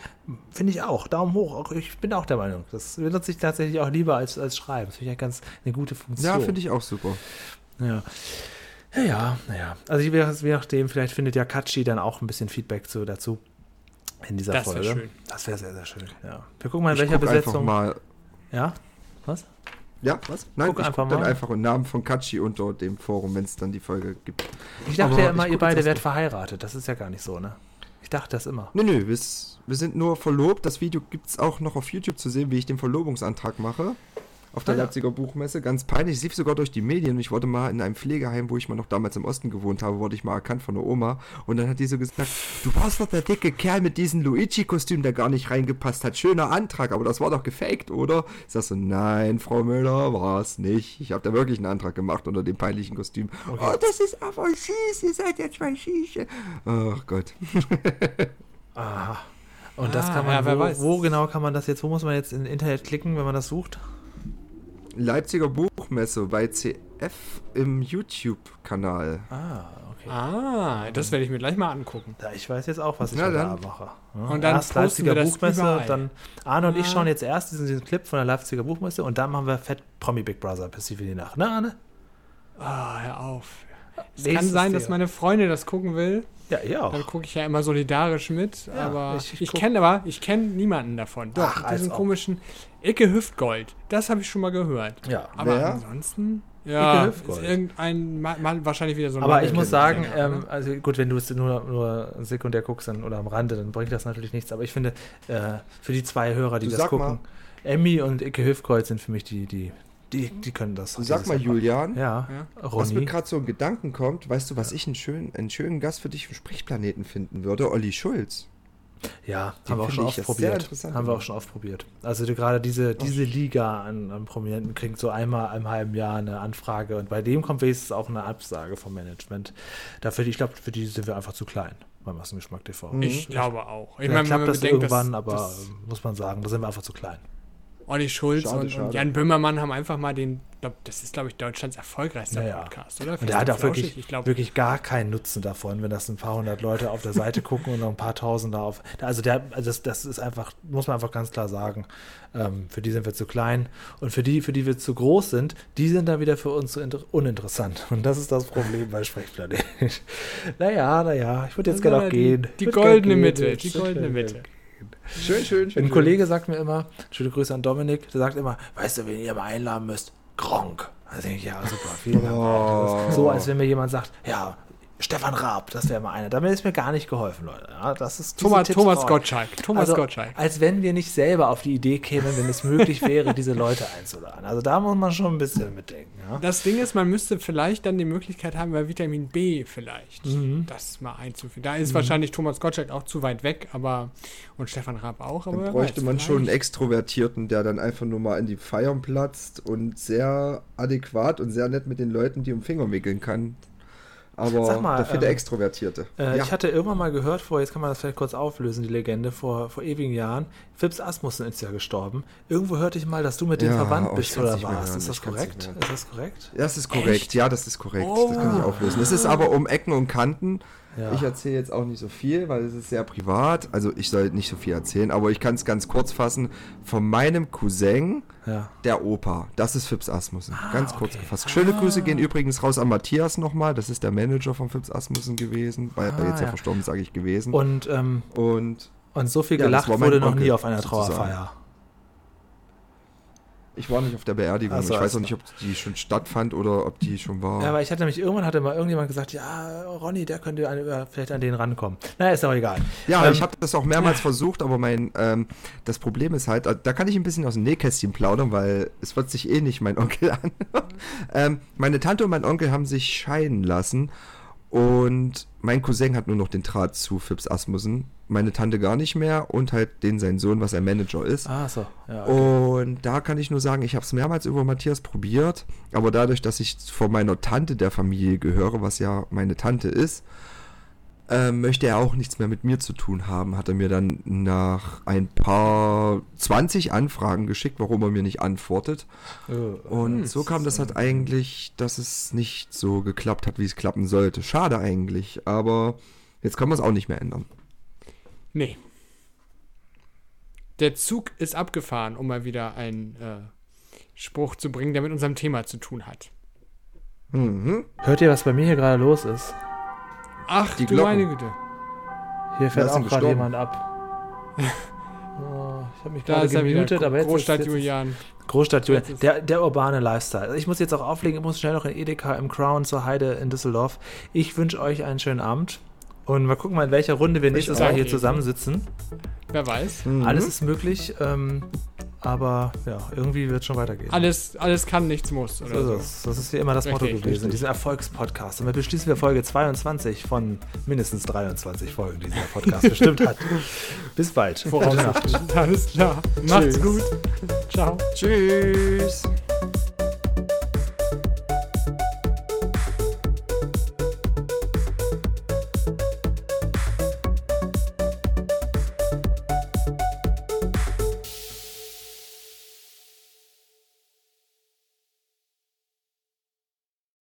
Speaker 1: finde ich auch, Daumen hoch. Auch, ich bin auch der Meinung. Das benutze ich tatsächlich auch lieber als, als Schreiben. Das finde ich ja ganz eine gute Funktion.
Speaker 3: Ja, finde ich auch super.
Speaker 1: Ja. Ja, ja, naja. Also je, je nachdem, vielleicht findet ja Katschi dann auch ein bisschen Feedback zu, dazu in dieser
Speaker 2: Das wär
Speaker 1: Folge.
Speaker 2: schön.
Speaker 1: Das wäre sehr, sehr schön. Ja. Wir gucken mal, in
Speaker 3: Ich
Speaker 1: welcher
Speaker 3: guck einfach
Speaker 1: Besetzung.
Speaker 3: mal.
Speaker 1: Ja? Was?
Speaker 3: Ja, was? Nein,
Speaker 1: Guck
Speaker 3: ich
Speaker 1: einfach
Speaker 3: guck dann
Speaker 1: mal.
Speaker 3: einfach einen Namen von Katschi unter dem Forum, wenn es dann die Folge gibt.
Speaker 1: Ich dachte
Speaker 3: Aber
Speaker 1: ja immer, ihr beide
Speaker 3: erst
Speaker 1: verheiratet. Das ist ja gar nicht so, ne? Ich dachte das immer.
Speaker 3: Nö, nö, wir, wir sind nur verlobt. Das Video gibt es auch noch auf YouTube zu sehen, wie ich den Verlobungsantrag mache. Auf der
Speaker 1: Ah ja.
Speaker 3: Leipziger Buchmesse. Ganz peinlich. Lief sogar durch die Medien. Ich wurde mal in einem Pflegeheim, wo ich mal noch damals im Osten gewohnt habe, wurde ich mal erkannt von der Oma. Und dann hat die so gesagt, du warst doch der dicke Kerl mit diesem Luigi-Kostüm, der gar nicht reingepasst hat. Schöner Antrag, aber das war doch gefaked, oder? Ich sag so, nein, Frau Müller, war es nicht. Ich habe da wirklich einen Antrag gemacht unter dem peinlichen Kostüm. Oh, das ist aber süß, ihr seid ja zwei Schieche. Ach Gott.
Speaker 1: Aha. Und das
Speaker 2: Ah,
Speaker 1: kann man,
Speaker 2: ja,
Speaker 1: wo, wo genau kann man das jetzt, wo muss man jetzt in Internet klicken, wenn man das sucht?
Speaker 3: Leipziger Buchmesse bei CF im YouTube-Kanal.
Speaker 1: Ah, okay.
Speaker 2: Ah, das werde ich mir gleich mal angucken.
Speaker 1: Ja, ich weiß jetzt auch, was ich
Speaker 3: Na.
Speaker 1: Abend mache. Ja,
Speaker 2: Und dann
Speaker 1: erst Leipziger
Speaker 2: wir das
Speaker 1: Buchmesse,
Speaker 2: überall.
Speaker 1: dann Arne und ich schauen jetzt erst diesen, diesen Clip von der Leipziger Buchmesse und dann machen wir Fett Promi Big Brother bis die Nacht. Ne, Arne?
Speaker 2: Ah, hör auf. Es
Speaker 1: Nächstes
Speaker 2: kann sein, dass meine Freundin das gucken will.
Speaker 1: Ja, ihr auch.
Speaker 2: Dann gucke ich ja immer solidarisch mit.
Speaker 1: Ja,
Speaker 2: aber
Speaker 1: ich-
Speaker 2: ich,
Speaker 1: ich
Speaker 2: kenne aber, ich kenne niemanden davon. Doch,
Speaker 1: Ach,
Speaker 2: diesen komischen Icke Hüftgold. Das habe ich schon mal gehört.
Speaker 1: Ja.
Speaker 2: Aber
Speaker 3: Wer?
Speaker 2: ansonsten. Ja, ist irgendein, mal, mal wahrscheinlich wieder so ein
Speaker 1: Aber
Speaker 2: Mann,
Speaker 1: ich muss sagen, ähm, also gut, wenn du es nur, nur sekundär guckst dann, oder am Rande, dann bringt das natürlich nichts. Aber ich finde, äh, für die zwei Hörer, die
Speaker 3: Du
Speaker 1: das gucken,
Speaker 3: mal.
Speaker 1: Emmy und Icke Hüftkreuz sind für mich die, die, die, die können das.
Speaker 3: Sag mal,
Speaker 1: einfach.
Speaker 3: Julian,
Speaker 1: Ja,
Speaker 2: Ja.
Speaker 3: was mir gerade so in Gedanken kommt, weißt du, was ich einen schönen, einen schönen Gast für dich im Sprechplaneten finden würde? Olli Schulz.
Speaker 1: Ja,
Speaker 3: Den
Speaker 1: haben wir auch schon
Speaker 3: ich
Speaker 1: oft
Speaker 3: ja
Speaker 1: probiert. Haben wir auch schon oft probiert. Also die, gerade diese, diese Liga an, an Prominenten kriegt so einmal im halben Jahr eine Anfrage und bei dem kommt wenigstens auch eine Absage vom Management. Dafür, ich glaube, für die sind wir einfach zu klein beim Massengeschmack TV.
Speaker 3: Mhm.
Speaker 2: Ich glaube auch. Ich
Speaker 1: Ich
Speaker 2: meine,
Speaker 1: klappt
Speaker 2: man
Speaker 1: das
Speaker 2: bedenkt,
Speaker 1: irgendwann, aber ähm, muss man sagen, da sind wir einfach zu klein.
Speaker 2: Olli Schulz
Speaker 3: Schade,
Speaker 2: und, und
Speaker 3: schade.
Speaker 2: Jan Böhmermann haben einfach mal den, glaub, das ist, glaube ich, Deutschlands erfolgreichster
Speaker 1: Ja, ja.
Speaker 2: Podcast, oder?
Speaker 1: Und der hat
Speaker 2: und
Speaker 1: auch
Speaker 2: Flauschig.
Speaker 1: wirklich,
Speaker 2: ich glaube,
Speaker 1: wirklich gar keinen Nutzen davon, wenn das ein paar hundert Leute auf der Seite gucken und noch ein paar tausend da auf. Also der, also das, das ist einfach, muss man einfach ganz klar sagen. Ähm, für die sind wir zu klein und für die, für die wir zu groß sind, die sind dann wieder für uns zu inter- uninteressant. Und das ist das Problem bei Sprechplanet. naja, naja, ich würde jetzt gerne auch gehen.
Speaker 2: die goldene
Speaker 1: gern
Speaker 2: Mitte,
Speaker 1: gehen.
Speaker 2: die goldene Mitte.
Speaker 3: Schön, schön, schön.
Speaker 1: Ein Kollege sagt mir immer, schöne Grüße an Dominik, der sagt immer, weißt du, wen ihr mal einladen müsst? Gronk. Da denke ich, ja, super, vielen Dank.
Speaker 3: Oh.
Speaker 1: So, als wenn mir jemand sagt, ja, Stefan Raab, das wäre mal einer. Damit ist mir gar nicht geholfen, Leute. Ja, das ist
Speaker 2: Thomas,
Speaker 1: Tipps
Speaker 2: Thomas. Gottschalk. Thomas
Speaker 1: also,
Speaker 2: Gottschalk.
Speaker 1: Als wenn wir nicht selber auf die Idee kämen, wenn es möglich wäre, diese Leute einzuladen. Also da muss man schon ein bisschen mitdenken. Ja?
Speaker 2: Das Ding ist, man müsste vielleicht dann die Möglichkeit haben, bei Vitamin B vielleicht
Speaker 1: Mhm.
Speaker 2: das mal einzuführen. Da ist wahrscheinlich Thomas Gottschalk auch zu weit weg, aber und Stefan Raab auch. Aber
Speaker 3: Dann bräuchte man schon einen Extrovertierten, der dann einfach nur mal in die Feiern platzt und sehr adäquat und sehr nett mit den Leuten, die um Finger wickeln kann. Aber
Speaker 1: Sag mal,
Speaker 3: dafür der
Speaker 1: ähm,
Speaker 3: Extrovertierte.
Speaker 1: Äh,
Speaker 3: ja.
Speaker 1: Ich hatte irgendwann mal gehört, vor, jetzt kann man das vielleicht kurz auflösen, die Legende, vor, vor ewigen Jahren, Phipps Asmussen ist ja gestorben. Irgendwo hörte ich mal, dass du mit dem
Speaker 3: Ja,
Speaker 1: verwandt
Speaker 3: oh,
Speaker 1: bist oder warst. Ist das korrekt? Ist das korrekt?
Speaker 3: das ist korrekt,
Speaker 2: Echt?
Speaker 3: ja, das ist korrekt.
Speaker 2: Oh.
Speaker 3: Das kann ich auflösen. Es ist aber um Ecken und Kanten.
Speaker 1: Ja.
Speaker 3: Ich erzähle jetzt auch nicht so viel, weil es ist sehr privat. Also ich soll nicht so viel erzählen, aber ich kann es ganz kurz fassen. Von meinem Cousin,
Speaker 1: Ja.
Speaker 3: der Opa. Das ist Phipps Asmussen. Ganz kurz
Speaker 1: okay.
Speaker 3: gefasst. Schöne Grüße gehen übrigens raus an Matthias nochmal. Das ist der Manager von Phipps Asmussen gewesen. Weil er
Speaker 1: Ah,
Speaker 3: jetzt ja
Speaker 1: ja.
Speaker 3: verstorben, sage ich gewesen.
Speaker 1: Und, ähm,
Speaker 3: Und
Speaker 1: und so viel gelacht wurde noch
Speaker 3: Onkel,
Speaker 1: nie auf einer
Speaker 3: sozusagen. Ich war nicht auf der Beerdigung.
Speaker 1: So,
Speaker 3: ich weiß auch nicht, ob die schon stattfand oder ob die schon war.
Speaker 1: Ja, aber ich hatte nämlich, irgendwann hatte mal irgendjemand gesagt, ja, Ronny, der könnte an, äh, vielleicht an den rankommen. Na, ist aber egal.
Speaker 3: Ja,
Speaker 1: Ähm,
Speaker 3: ich habe das auch mehrmals versucht, aber mein ähm, das Problem ist halt, äh, da kann ich ein bisschen aus dem Nähkästchen plaudern, weil es wird sich eh nicht mein Onkel an. ähm, meine Tante und mein Onkel haben sich scheiden lassen und mein Cousin hat nur noch den Draht zu Phipps Asmussen, meine Tante gar nicht mehr und halt den sein Sohn, was ein Manager ist.
Speaker 1: Ah, so. Ja, okay.
Speaker 3: Und da kann ich nur sagen, ich habe es mehrmals über Matthias probiert, aber dadurch, dass ich von meiner Tante der Familie gehöre, was ja meine Tante ist, ähm, möchte er auch nichts mehr mit mir zu tun haben. Hat er mir dann nach ein paar 20 Anfragen geschickt, warum er mir nicht antwortet.
Speaker 1: Äh,
Speaker 3: Und so kam das halt eigentlich, dass es nicht so geklappt hat, wie es klappen sollte. Schade eigentlich, aber jetzt kann man es auch nicht mehr ändern.
Speaker 2: Nee. Der Zug ist abgefahren, um mal wieder einen äh, Spruch zu bringen, der mit unserem Thema zu tun hat.
Speaker 3: Mhm.
Speaker 1: Hört ihr, was bei mir hier gerade los ist?
Speaker 2: Ach,
Speaker 3: Die
Speaker 2: du
Speaker 3: Glocken.
Speaker 2: meine Güte.
Speaker 1: Hier fährt auch gerade jemand ab. Oh, ich habe mich
Speaker 2: Da
Speaker 1: gerade
Speaker 2: ist er wieder.
Speaker 1: gemutet, aber jetzt
Speaker 2: Großstadt
Speaker 1: ist, jetzt
Speaker 2: Julian.
Speaker 1: Großstadt Julian. Der, der urbane Lifestyle. Also ich muss jetzt auch auflegen, ich muss schnell noch in Edeka im Crown zur Heide in Düsseldorf. Ich wünsche euch einen schönen Abend. Und mal gucken, mal, in welcher Runde wir nächstes. Mal hier
Speaker 2: Okay.
Speaker 1: zusammensitzen.
Speaker 2: Wer weiß.
Speaker 3: Mhm.
Speaker 1: Alles ist möglich, ähm, aber ja, irgendwie wird es schon weitergehen.
Speaker 2: Alles, alles kann, nichts muss. Oder
Speaker 1: So
Speaker 2: so.
Speaker 1: Das ist hier immer das Motto gewesen,
Speaker 3: richtig.
Speaker 1: dieser Erfolgspodcast. Damit beschließen wir Folge 22 von mindestens 23 Folgen, die dieser Podcast bestimmt hat. Bis bald.
Speaker 2: Voraussichtlich. Alles klar. Macht's
Speaker 1: Tschüss.
Speaker 2: gut. Ciao.
Speaker 3: Tschüss.